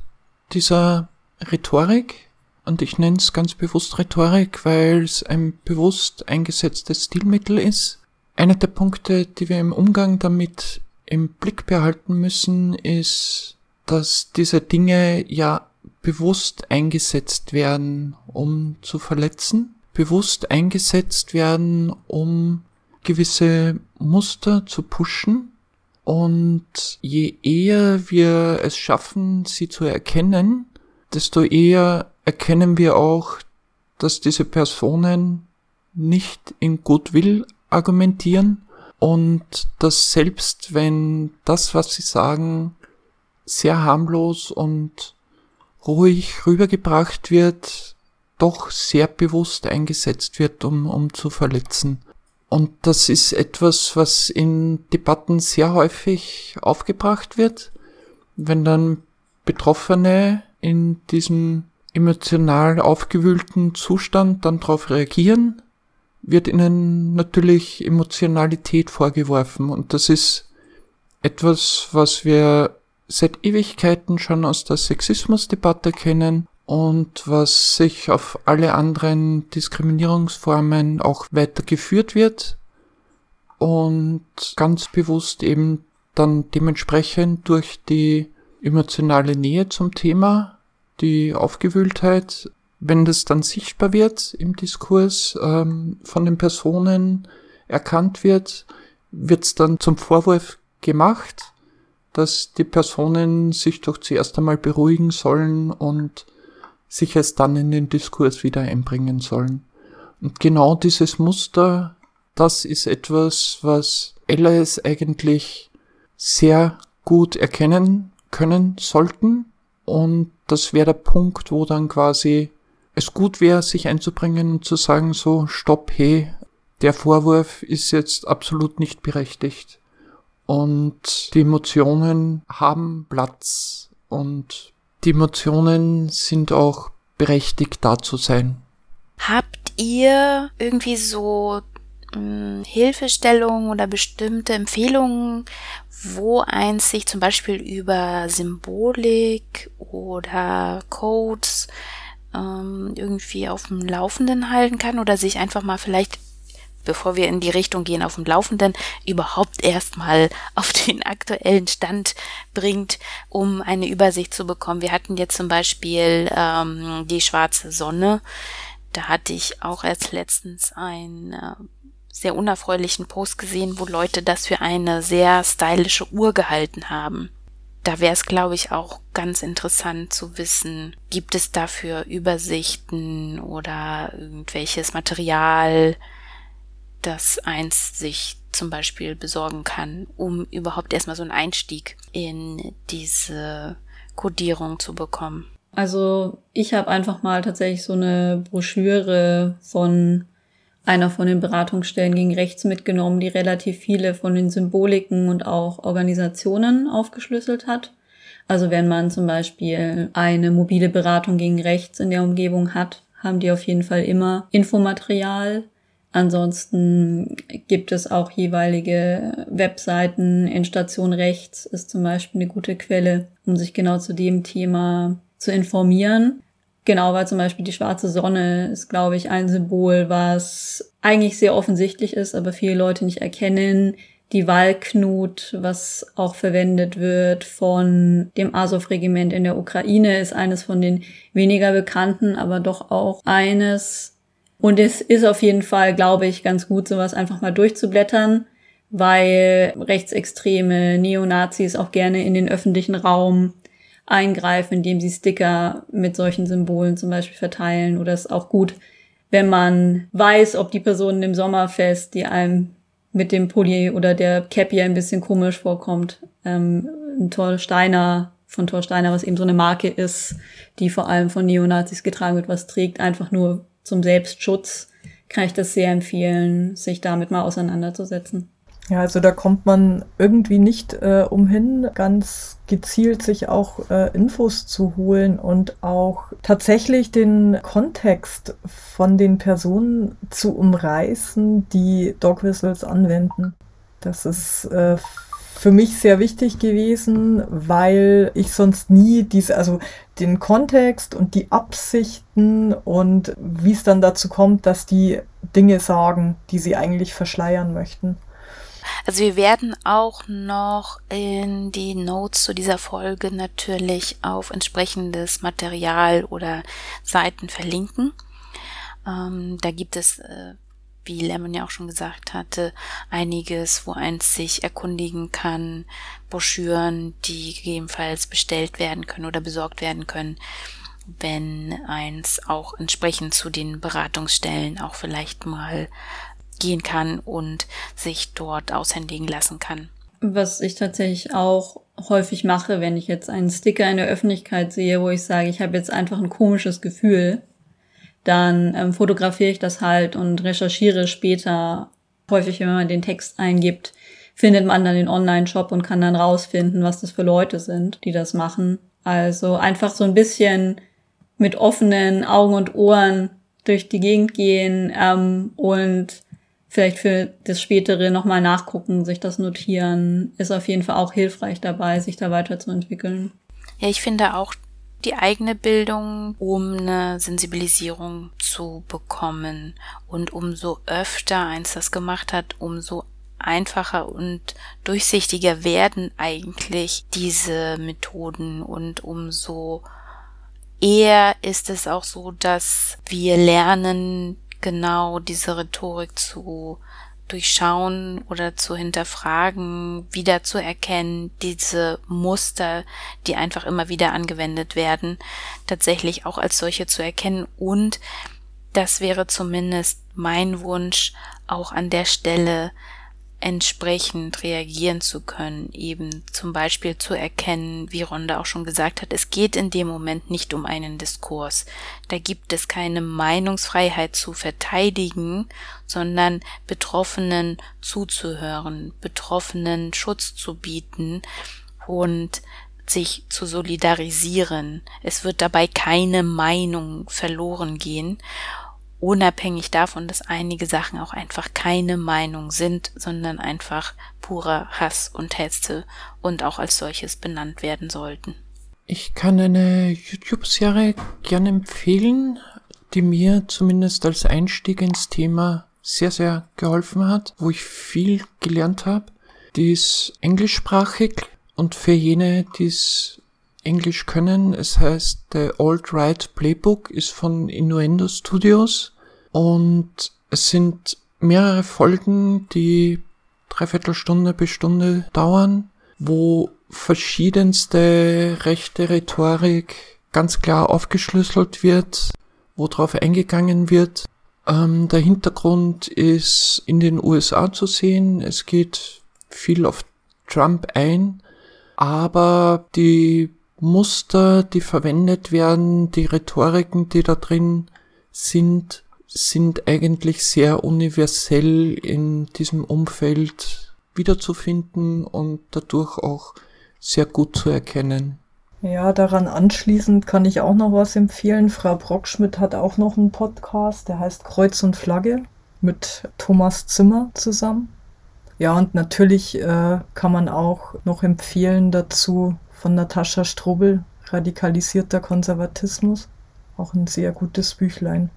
dieser Rhetorik, und ich nenne es ganz bewusst Rhetorik, weil es ein bewusst eingesetztes Stilmittel ist, einer der Punkte, die wir im Umgang damit im Blick behalten müssen, ist, dass diese Dinge ja bewusst eingesetzt werden, um zu verletzen, bewusst eingesetzt werden, um gewisse Muster zu pushen. Und je eher wir es schaffen, sie zu erkennen, desto eher erkennen wir auch, dass diese Personen nicht in Goodwill argumentieren und dass selbst wenn das, was sie sagen, sehr harmlos und ruhig rübergebracht wird, doch sehr bewusst eingesetzt wird, um, um zu verletzen. Und das ist etwas, was in Debatten sehr häufig aufgebracht wird, wenn dann Betroffene in diesem emotional aufgewühlten Zustand dann darauf reagieren, wird ihnen natürlich Emotionalität vorgeworfen. Und das ist etwas, was wir seit Ewigkeiten schon aus der Sexismusdebatte kennen und was sich auf alle anderen Diskriminierungsformen auch weitergeführt wird und ganz bewusst eben dann dementsprechend durch die emotionale Nähe zum Thema, die Aufgewühltheit, wenn das dann sichtbar wird im Diskurs ähm, von den Personen erkannt wird, wird es dann zum Vorwurf gemacht, dass die Personen sich doch zuerst einmal beruhigen sollen und sich erst dann in den Diskurs wieder einbringen sollen. Und genau dieses Muster, das ist etwas, was LAS eigentlich sehr gut erkennen können sollten. Und das wäre der Punkt, wo dann quasi es gut wäre, sich einzubringen und zu sagen, so, stopp, hey, der Vorwurf ist jetzt absolut nicht berechtigt. Und die Emotionen haben Platz und die Emotionen sind auch berechtigt da zu sein. Habt ihr irgendwie so hm, Hilfestellungen oder bestimmte Empfehlungen, wo eins sich zum Beispiel über Symbolik oder Codes ähm, irgendwie auf dem Laufenden halten kann oder sich einfach mal vielleicht bevor wir in die Richtung gehen, auf dem Laufenden überhaupt erstmal (laughs) auf den aktuellen Stand bringt, um eine Übersicht zu bekommen. Wir hatten jetzt zum Beispiel ähm, die schwarze Sonne. Da hatte ich auch erst letztens einen äh, sehr unerfreulichen Post gesehen, wo Leute das für eine sehr stylische Uhr gehalten haben. Da wäre es, glaube ich, auch ganz interessant zu wissen, gibt es dafür Übersichten oder irgendwelches Material, das eins sich zum Beispiel besorgen kann, um überhaupt erstmal so einen Einstieg in diese Codierung zu bekommen. Also ich habe einfach mal tatsächlich so eine Broschüre von einer von den Beratungsstellen gegen Rechts mitgenommen, die relativ viele von den Symboliken und auch Organisationen aufgeschlüsselt hat. Also wenn man zum Beispiel eine mobile Beratung gegen Rechts in der Umgebung hat, haben die auf jeden Fall immer Infomaterial Ansonsten gibt es auch jeweilige Webseiten. In Station Rechts ist zum Beispiel eine gute Quelle, um sich genau zu dem Thema zu informieren. Genau, weil zum Beispiel die schwarze Sonne ist, glaube ich, ein Symbol, was eigentlich sehr offensichtlich ist, aber viele Leute nicht erkennen. Die Walknut, was auch verwendet wird von dem Azov-Regiment in der Ukraine, ist eines von den weniger bekannten, aber doch auch eines, und es ist auf jeden Fall, glaube ich, ganz gut, sowas einfach mal durchzublättern, weil rechtsextreme Neonazis auch gerne in den öffentlichen Raum eingreifen, indem sie Sticker mit solchen Symbolen zum Beispiel verteilen. Oder es ist auch gut, wenn man weiß, ob die Personen im Sommerfest, die einem mit dem Pulli oder der Cappy ein bisschen komisch vorkommt, ähm, ein Thor Steiner von Thor Steiner, was eben so eine Marke ist, die vor allem von Neonazis getragen wird, was trägt, einfach nur zum Selbstschutz kann ich das sehr empfehlen, sich damit mal auseinanderzusetzen. Ja, also da kommt man irgendwie nicht äh, umhin, ganz gezielt sich auch äh, Infos zu holen und auch tatsächlich den Kontext von den Personen zu umreißen, die Dog Whistles anwenden. Das ist äh, für mich sehr wichtig gewesen, weil ich sonst nie diese, also den Kontext und die Absichten und wie es dann dazu kommt, dass die Dinge sagen, die sie eigentlich verschleiern möchten. Also wir werden auch noch in die Notes zu dieser Folge natürlich auf entsprechendes Material oder Seiten verlinken. Ähm, da gibt es äh, wie Lemon ja auch schon gesagt hatte, einiges, wo eins sich erkundigen kann, Broschüren, die gegebenenfalls bestellt werden können oder besorgt werden können, wenn eins auch entsprechend zu den Beratungsstellen auch vielleicht mal gehen kann und sich dort aushändigen lassen kann. Was ich tatsächlich auch häufig mache, wenn ich jetzt einen Sticker in der Öffentlichkeit sehe, wo ich sage, ich habe jetzt einfach ein komisches Gefühl, dann ähm, fotografiere ich das halt und recherchiere später. Häufig, wenn man den Text eingibt, findet man dann den Online-Shop und kann dann rausfinden, was das für Leute sind, die das machen. Also einfach so ein bisschen mit offenen Augen und Ohren durch die Gegend gehen ähm, und vielleicht für das Spätere nochmal nachgucken, sich das notieren, ist auf jeden Fall auch hilfreich dabei, sich da weiterzuentwickeln. Ja, ich finde auch, die eigene Bildung, um eine Sensibilisierung zu bekommen. Und umso öfter eins das gemacht hat, umso einfacher und durchsichtiger werden eigentlich diese Methoden und umso eher ist es auch so, dass wir lernen, genau diese Rhetorik zu durchschauen oder zu hinterfragen, wieder zu erkennen, diese Muster, die einfach immer wieder angewendet werden, tatsächlich auch als solche zu erkennen. Und das wäre zumindest mein Wunsch, auch an der Stelle entsprechend reagieren zu können, eben zum Beispiel zu erkennen, wie Ronda auch schon gesagt hat, es geht in dem Moment nicht um einen Diskurs. Da gibt es keine Meinungsfreiheit zu verteidigen, sondern Betroffenen zuzuhören, Betroffenen Schutz zu bieten und sich zu solidarisieren. Es wird dabei keine Meinung verloren gehen unabhängig davon, dass einige Sachen auch einfach keine Meinung sind, sondern einfach purer Hass und Hetze und auch als solches benannt werden sollten. Ich kann eine YouTube-Serie gerne empfehlen, die mir zumindest als Einstieg ins Thema sehr, sehr geholfen hat, wo ich viel gelernt habe. Die ist englischsprachig und für jene, die es Englisch können. Es heißt The Old Right Playbook ist von Innuendo Studios und es sind mehrere Folgen, die dreiviertel Stunde bis Stunde dauern, wo verschiedenste rechte Rhetorik ganz klar aufgeschlüsselt wird, wo drauf eingegangen wird. Ähm, der Hintergrund ist in den USA zu sehen. Es geht viel auf Trump ein, aber die Muster, die verwendet werden, die Rhetoriken, die da drin sind, sind eigentlich sehr universell in diesem Umfeld wiederzufinden und dadurch auch sehr gut zu erkennen. Ja, daran anschließend kann ich auch noch was empfehlen. Frau Brockschmidt hat auch noch einen Podcast, der heißt Kreuz und Flagge mit Thomas Zimmer zusammen. Ja, und natürlich äh, kann man auch noch empfehlen dazu von Natascha Strobel, Radikalisierter Konservatismus. Auch ein sehr gutes Büchlein.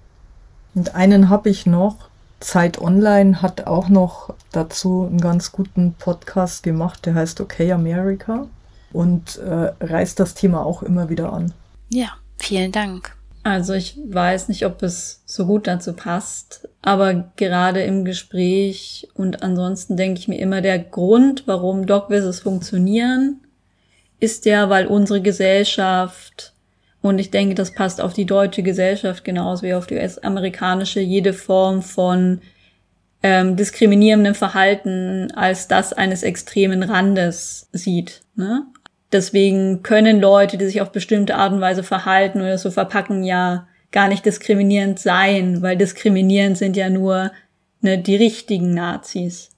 Und einen habe ich noch. Zeit Online hat auch noch dazu einen ganz guten Podcast gemacht, der heißt Okay America und äh, reißt das Thema auch immer wieder an. Ja, vielen Dank. Also ich weiß nicht, ob es so gut dazu passt, aber gerade im Gespräch und ansonsten denke ich mir immer, der Grund, warum Dogwizzes funktionieren, ist ja, weil unsere Gesellschaft, und ich denke, das passt auf die deutsche Gesellschaft genauso wie auf die US-amerikanische, jede Form von ähm, diskriminierendem Verhalten als das eines extremen Randes sieht. Ne? Deswegen können Leute, die sich auf bestimmte Art und Weise verhalten oder so verpacken, ja gar nicht diskriminierend sein, weil diskriminierend sind ja nur ne, die richtigen Nazis.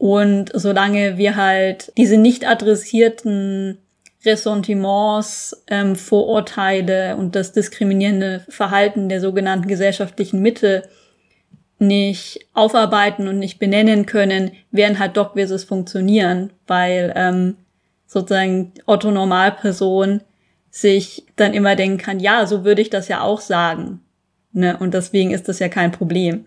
Und solange wir halt diese nicht adressierten Ressentiments, ähm, Vorurteile und das diskriminierende Verhalten der sogenannten gesellschaftlichen Mitte nicht aufarbeiten und nicht benennen können, werden halt Dogwises funktionieren, weil ähm, sozusagen Otto Normalperson sich dann immer denken kann, ja, so würde ich das ja auch sagen. Ne? Und deswegen ist das ja kein Problem.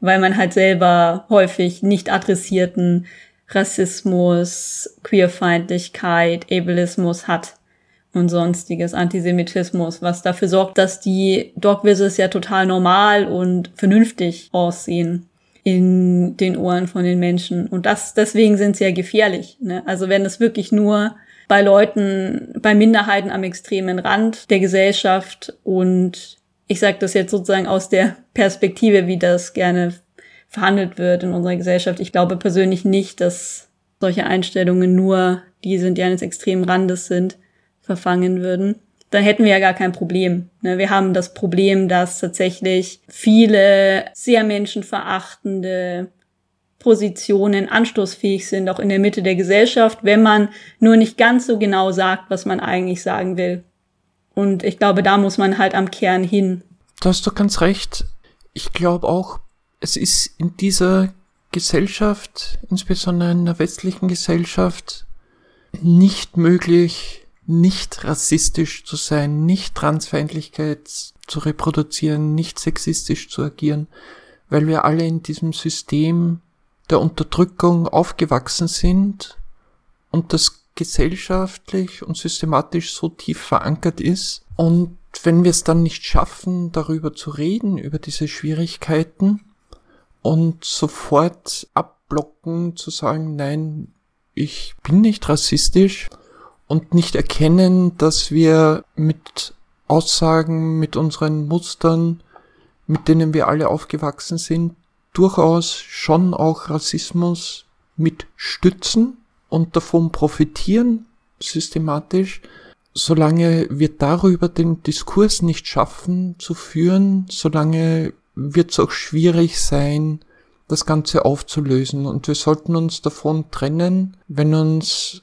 Weil man halt selber häufig nicht adressierten Rassismus, Queerfeindlichkeit, Ableismus hat und sonstiges Antisemitismus, was dafür sorgt, dass die Dogwises ja total normal und vernünftig aussehen in den Ohren von den Menschen. Und das, deswegen sind sie ja gefährlich. Ne? Also wenn es wirklich nur bei Leuten, bei Minderheiten am extremen Rand der Gesellschaft und ich sage das jetzt sozusagen aus der Perspektive, wie das gerne verhandelt wird in unserer Gesellschaft. Ich glaube persönlich nicht, dass solche Einstellungen nur, die sind, die eines extremen Randes sind, verfangen würden dann hätten wir ja gar kein Problem. Ne? Wir haben das Problem, dass tatsächlich viele sehr menschenverachtende Positionen anstoßfähig sind, auch in der Mitte der Gesellschaft, wenn man nur nicht ganz so genau sagt, was man eigentlich sagen will. Und ich glaube, da muss man halt am Kern hin. Da hast du ganz recht. Ich glaube auch, es ist in dieser Gesellschaft, insbesondere in der westlichen Gesellschaft, nicht möglich, nicht rassistisch zu sein, nicht Transfeindlichkeit zu reproduzieren, nicht sexistisch zu agieren, weil wir alle in diesem System der Unterdrückung aufgewachsen sind und das gesellschaftlich und systematisch so tief verankert ist. Und wenn wir es dann nicht schaffen, darüber zu reden, über diese Schwierigkeiten und sofort abblocken, zu sagen, nein, ich bin nicht rassistisch und nicht erkennen, dass wir mit Aussagen, mit unseren Mustern, mit denen wir alle aufgewachsen sind, durchaus schon auch Rassismus mit stützen und davon profitieren, systematisch, solange wir darüber den Diskurs nicht schaffen zu führen, solange wird es auch schwierig sein, das Ganze aufzulösen. Und wir sollten uns davon trennen, wenn uns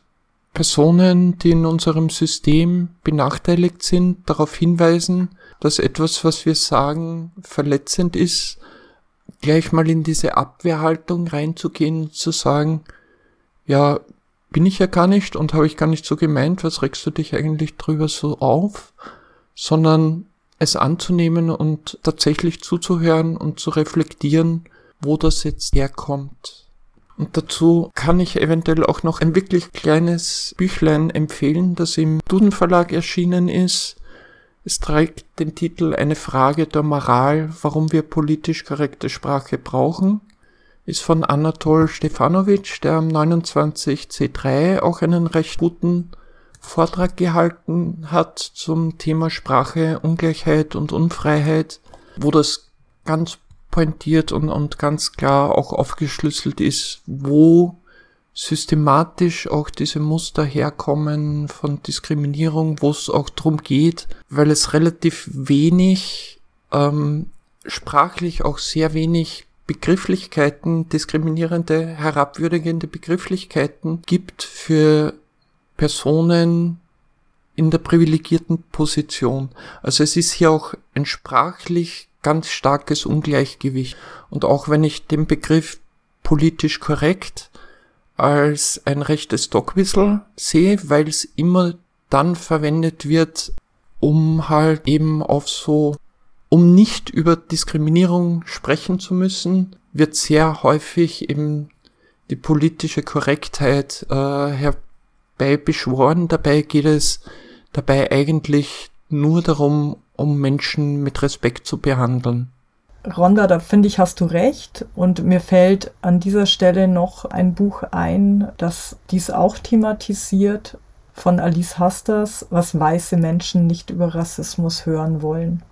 Personen, die in unserem System benachteiligt sind, darauf hinweisen, dass etwas, was wir sagen, verletzend ist, gleich mal in diese Abwehrhaltung reinzugehen und zu sagen, ja, bin ich ja gar nicht und habe ich gar nicht so gemeint, was regst du dich eigentlich drüber so auf, sondern es anzunehmen und tatsächlich zuzuhören und zu reflektieren, wo das jetzt herkommt. Und dazu kann ich eventuell auch noch ein wirklich kleines Büchlein empfehlen, das im Duden Verlag erschienen ist. Es trägt den Titel Eine Frage der Moral, warum wir politisch korrekte Sprache brauchen. Ist von Anatol Stefanovic, der am 29C3 auch einen recht guten Vortrag gehalten hat zum Thema Sprache, Ungleichheit und Unfreiheit, wo das ganz pointiert und, und ganz klar auch aufgeschlüsselt ist, wo systematisch auch diese Muster herkommen von Diskriminierung, wo es auch drum geht, weil es relativ wenig, ähm, sprachlich auch sehr wenig Begrifflichkeiten, diskriminierende, herabwürdigende Begrifflichkeiten gibt für Personen in der privilegierten Position. Also es ist hier auch ein sprachlich ganz starkes Ungleichgewicht. Und auch wenn ich den Begriff politisch korrekt als ein rechtes Dogwhistle sehe, weil es immer dann verwendet wird, um halt eben auf so, um nicht über Diskriminierung sprechen zu müssen, wird sehr häufig eben die politische Korrektheit äh, herbei beschworen. Dabei geht es dabei eigentlich nur darum, um Menschen mit Respekt zu behandeln. Rhonda, da finde ich, hast du recht. Und mir fällt an dieser Stelle noch ein Buch ein, das dies auch thematisiert, von Alice Hasters, was weiße Menschen nicht über Rassismus hören wollen.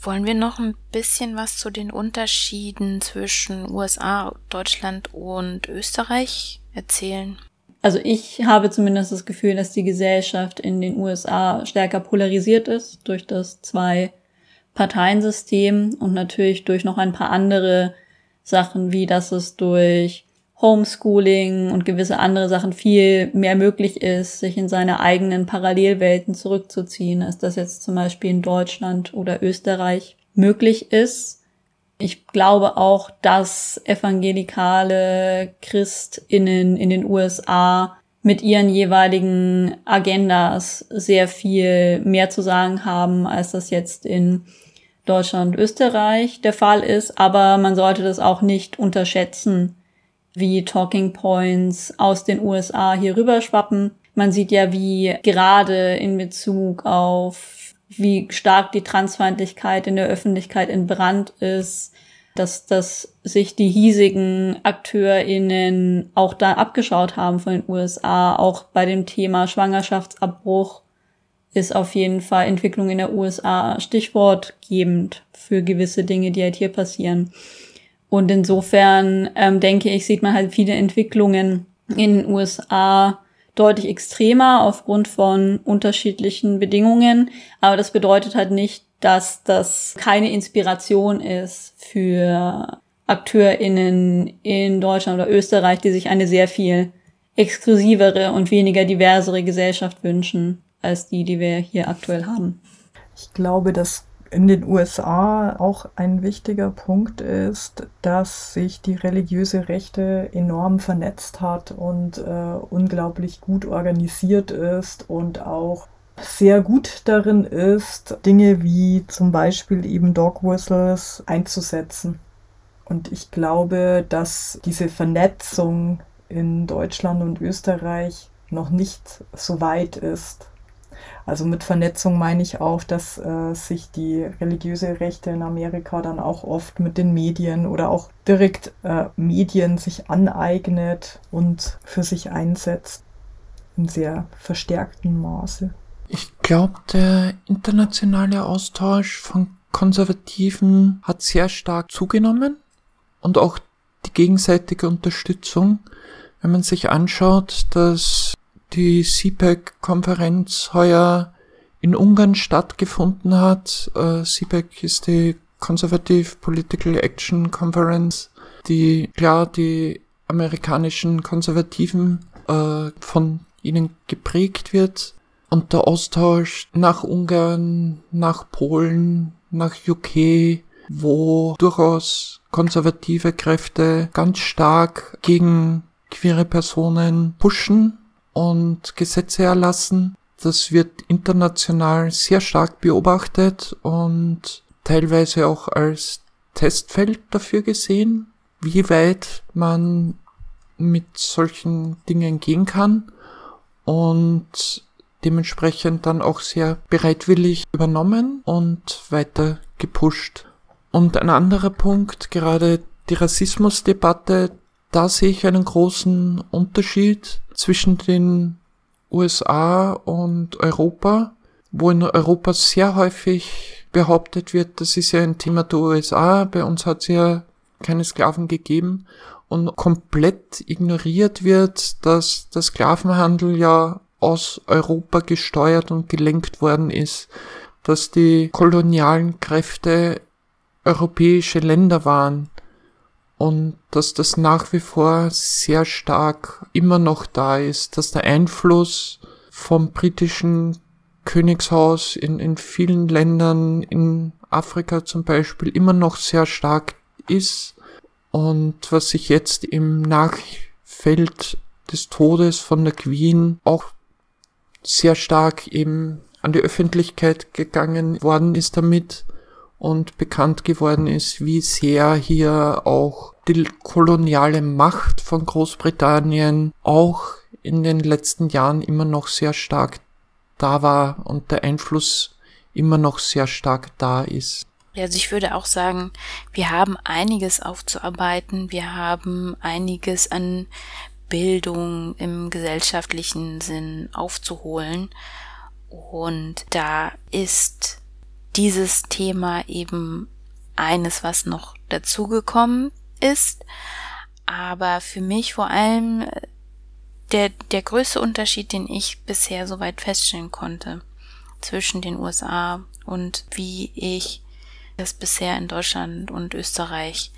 Wollen wir noch ein bisschen was zu den Unterschieden zwischen USA, Deutschland und Österreich erzählen? also ich habe zumindest das Gefühl, dass die Gesellschaft in den USA stärker polarisiert ist durch das Zwei-Parteien-System und natürlich durch noch ein paar andere Sachen, wie dass es durch Homeschooling und gewisse andere Sachen viel mehr möglich ist, sich in seine eigenen Parallelwelten zurückzuziehen, als das jetzt zum Beispiel in Deutschland oder Österreich möglich ist. Ich glaube auch, dass evangelikale Christinnen in den USA mit ihren jeweiligen Agendas sehr viel mehr zu sagen haben, als das jetzt in Deutschland und Österreich der Fall ist. Aber man sollte das auch nicht unterschätzen, wie Talking Points aus den USA hier rüberschwappen. Man sieht ja, wie gerade in Bezug auf wie stark die Transfeindlichkeit in der Öffentlichkeit in Brand ist, dass, dass sich die hiesigen AkteurInnen auch da abgeschaut haben von den USA. Auch bei dem Thema Schwangerschaftsabbruch ist auf jeden Fall Entwicklung in der USA stichwortgebend für gewisse Dinge, die halt hier passieren. Und insofern ähm, denke ich, sieht man halt viele Entwicklungen in den USA, deutlich extremer aufgrund von unterschiedlichen Bedingungen. Aber das bedeutet halt nicht, dass das keine Inspiration ist für AkteurInnen in Deutschland oder Österreich, die sich eine sehr viel exklusivere und weniger diversere Gesellschaft wünschen, als die, die wir hier aktuell haben. Ich glaube, dass in den USA auch ein wichtiger Punkt ist, dass sich die religiöse Rechte enorm vernetzt hat und äh, unglaublich gut organisiert ist und auch sehr gut darin ist, Dinge wie zum Beispiel eben Dog Whistles einzusetzen. Und ich glaube, dass diese Vernetzung in Deutschland und Österreich noch nicht so weit ist. Also mit Vernetzung meine ich auch, dass äh, sich die religiöse Rechte in Amerika dann auch oft mit den Medien oder auch direkt äh, Medien sich aneignet und für sich einsetzt in sehr verstärktem Maße. Ich glaube, der internationale Austausch von Konservativen hat sehr stark zugenommen und auch die gegenseitige Unterstützung. Wenn man sich anschaut, dass die CPEC-Konferenz heuer in Ungarn stattgefunden hat. Äh, CPEC ist die Conservative Political Action Conference, die klar die amerikanischen Konservativen äh, von ihnen geprägt wird. Und der Austausch nach Ungarn, nach Polen, nach UK, wo durchaus konservative Kräfte ganz stark gegen queere Personen pushen und Gesetze erlassen. Das wird international sehr stark beobachtet und teilweise auch als Testfeld dafür gesehen, wie weit man mit solchen Dingen gehen kann und dementsprechend dann auch sehr bereitwillig übernommen und weiter gepusht. Und ein anderer Punkt, gerade die Rassismusdebatte, da sehe ich einen großen Unterschied zwischen den USA und Europa, wo in Europa sehr häufig behauptet wird, das ist ja ein Thema der USA, bei uns hat es ja keine Sklaven gegeben und komplett ignoriert wird, dass der Sklavenhandel ja aus Europa gesteuert und gelenkt worden ist, dass die kolonialen Kräfte europäische Länder waren und dass das nach wie vor sehr stark immer noch da ist, dass der Einfluss vom britischen Königshaus in, in vielen Ländern, in Afrika zum Beispiel, immer noch sehr stark ist. Und was sich jetzt im Nachfeld des Todes von der Queen auch sehr stark eben an die Öffentlichkeit gegangen worden ist damit und bekannt geworden ist, wie sehr hier auch die koloniale Macht von Großbritannien auch in den letzten Jahren immer noch sehr stark da war und der Einfluss immer noch sehr stark da ist. Also ich würde auch sagen, wir haben einiges aufzuarbeiten, wir haben einiges an Bildung im gesellschaftlichen Sinn aufzuholen und da ist dieses Thema eben eines, was noch dazugekommen ist. Aber für mich vor allem äh, der, der größte Unterschied, den ich bisher soweit feststellen konnte zwischen den USA und wie ich das bisher in Deutschland und Österreich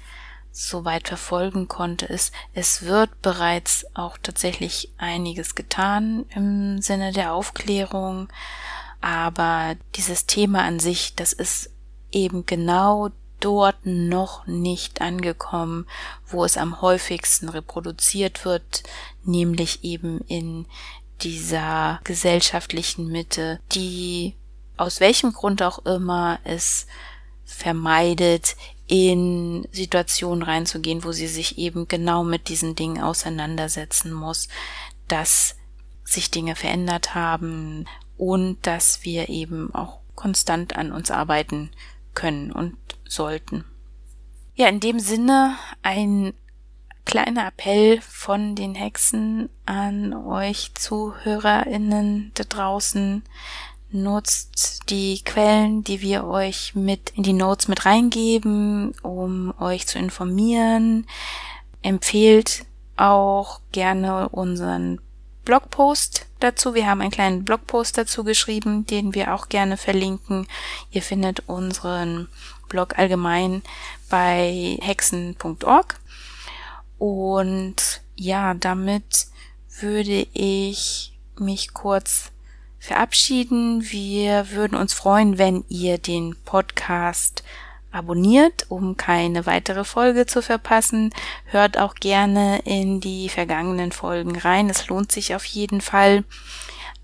so weit verfolgen konnte, ist, es wird bereits auch tatsächlich einiges getan im Sinne der Aufklärung, aber dieses Thema an sich, das ist eben genau dort noch nicht angekommen, wo es am häufigsten reproduziert wird, nämlich eben in dieser gesellschaftlichen Mitte, die aus welchem Grund auch immer es vermeidet, in Situationen reinzugehen, wo sie sich eben genau mit diesen Dingen auseinandersetzen muss, dass sich Dinge verändert haben, und dass wir eben auch konstant an uns arbeiten können und sollten. Ja, in dem Sinne ein kleiner Appell von den Hexen an euch Zuhörerinnen da draußen. Nutzt die Quellen, die wir euch mit in die Notes mit reingeben, um euch zu informieren. Empfehlt auch gerne unseren Blogpost dazu. Wir haben einen kleinen Blogpost dazu geschrieben, den wir auch gerne verlinken. Ihr findet unseren Blog allgemein bei hexen.org. Und ja, damit würde ich mich kurz verabschieden. Wir würden uns freuen, wenn ihr den Podcast abonniert, um keine weitere Folge zu verpassen. Hört auch gerne in die vergangenen Folgen rein. Es lohnt sich auf jeden Fall.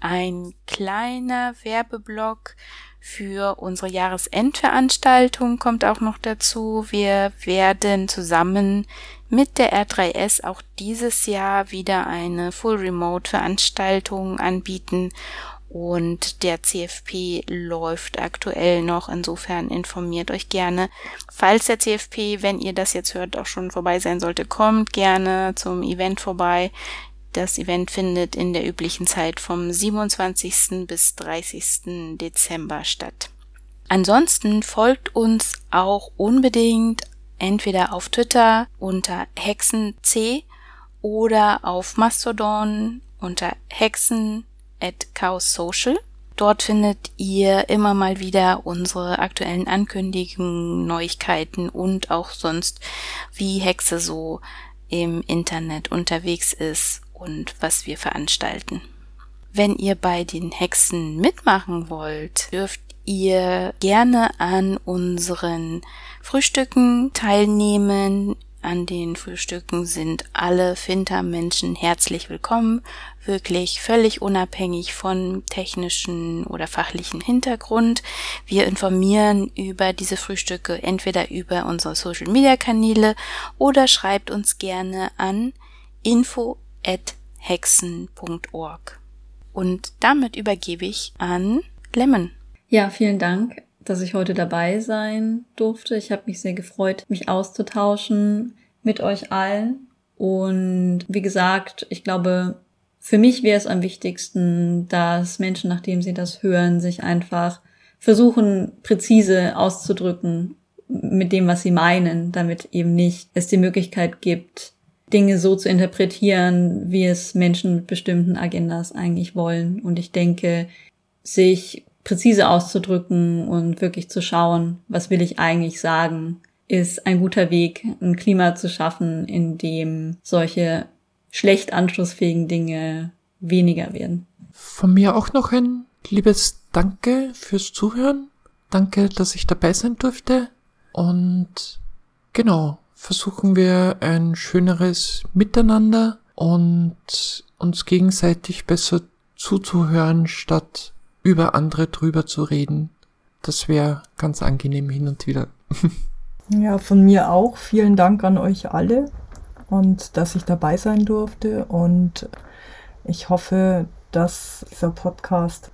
Ein kleiner Werbeblock für unsere Jahresendveranstaltung kommt auch noch dazu. Wir werden zusammen mit der R3S auch dieses Jahr wieder eine Full Remote Veranstaltung anbieten und der CFP läuft aktuell noch. Insofern informiert euch gerne. Falls der CFP, wenn ihr das jetzt hört, auch schon vorbei sein sollte, kommt gerne zum Event vorbei. Das Event findet in der üblichen Zeit vom 27. bis 30. Dezember statt. Ansonsten folgt uns auch unbedingt entweder auf Twitter unter hexenc oder auf Mastodon unter hexen at Chaos Social. Dort findet ihr immer mal wieder unsere aktuellen Ankündigungen, Neuigkeiten und auch sonst, wie Hexe so im Internet unterwegs ist und was wir veranstalten. Wenn ihr bei den Hexen mitmachen wollt, dürft ihr gerne an unseren Frühstücken teilnehmen an den Frühstücken sind alle Finter-Menschen herzlich willkommen, wirklich völlig unabhängig von technischen oder fachlichen Hintergrund. Wir informieren über diese Frühstücke entweder über unsere Social-Media-Kanäle oder schreibt uns gerne an info@hexen.org. Und damit übergebe ich an Lemon. Ja, vielen Dank dass ich heute dabei sein durfte. Ich habe mich sehr gefreut, mich auszutauschen mit euch allen. Und wie gesagt, ich glaube, für mich wäre es am wichtigsten, dass Menschen, nachdem sie das hören, sich einfach versuchen, präzise auszudrücken mit dem, was sie meinen, damit eben nicht es die Möglichkeit gibt, Dinge so zu interpretieren, wie es Menschen mit bestimmten Agendas eigentlich wollen. Und ich denke, sich präzise auszudrücken und wirklich zu schauen, was will ich eigentlich sagen, ist ein guter Weg, ein Klima zu schaffen, in dem solche schlecht anschlussfähigen Dinge weniger werden. Von mir auch noch ein liebes Danke fürs Zuhören. Danke, dass ich dabei sein durfte. Und genau, versuchen wir ein schöneres Miteinander und uns gegenseitig besser zuzuhören, statt über andere drüber zu reden. Das wäre ganz angenehm hin und wieder. (laughs) ja, von mir auch. Vielen Dank an euch alle und dass ich dabei sein durfte. Und ich hoffe, dass dieser Podcast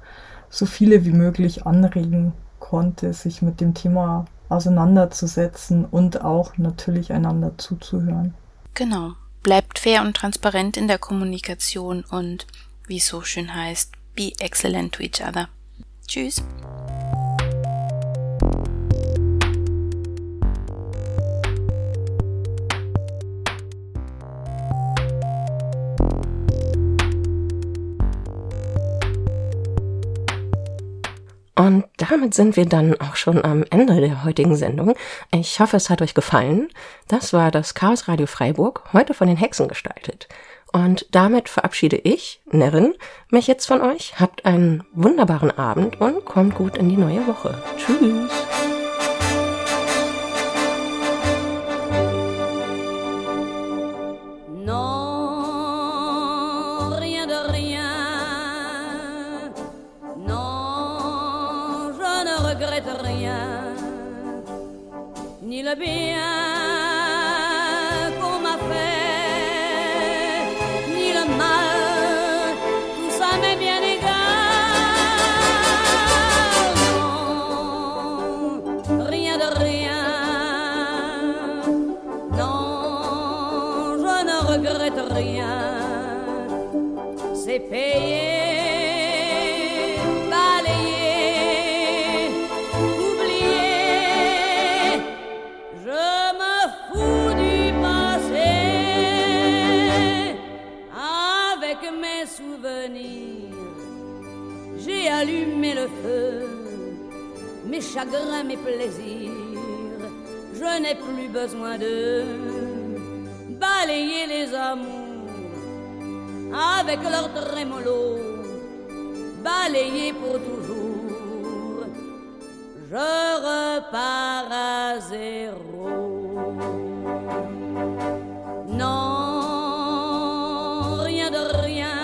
so viele wie möglich anregen konnte, sich mit dem Thema auseinanderzusetzen und auch natürlich einander zuzuhören. Genau. Bleibt fair und transparent in der Kommunikation und wie es so schön heißt, be excellent to each other. Tschüss. Und damit sind wir dann auch schon am Ende der heutigen Sendung. Ich hoffe, es hat euch gefallen. Das war das Chaos Radio Freiburg, heute von den Hexen gestaltet. Und damit verabschiede ich, Nerin, mich jetzt von euch. Habt einen wunderbaren Abend und kommt gut in die neue Woche. Tschüss. ni le bien chagrins, mes plaisirs. Je n'ai plus besoin de balayer les amours avec leur trémolo, balayé pour toujours. Je repars à zéro. Non, rien de rien.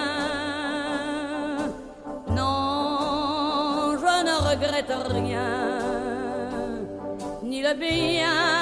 Non, je ne regrette rien, bien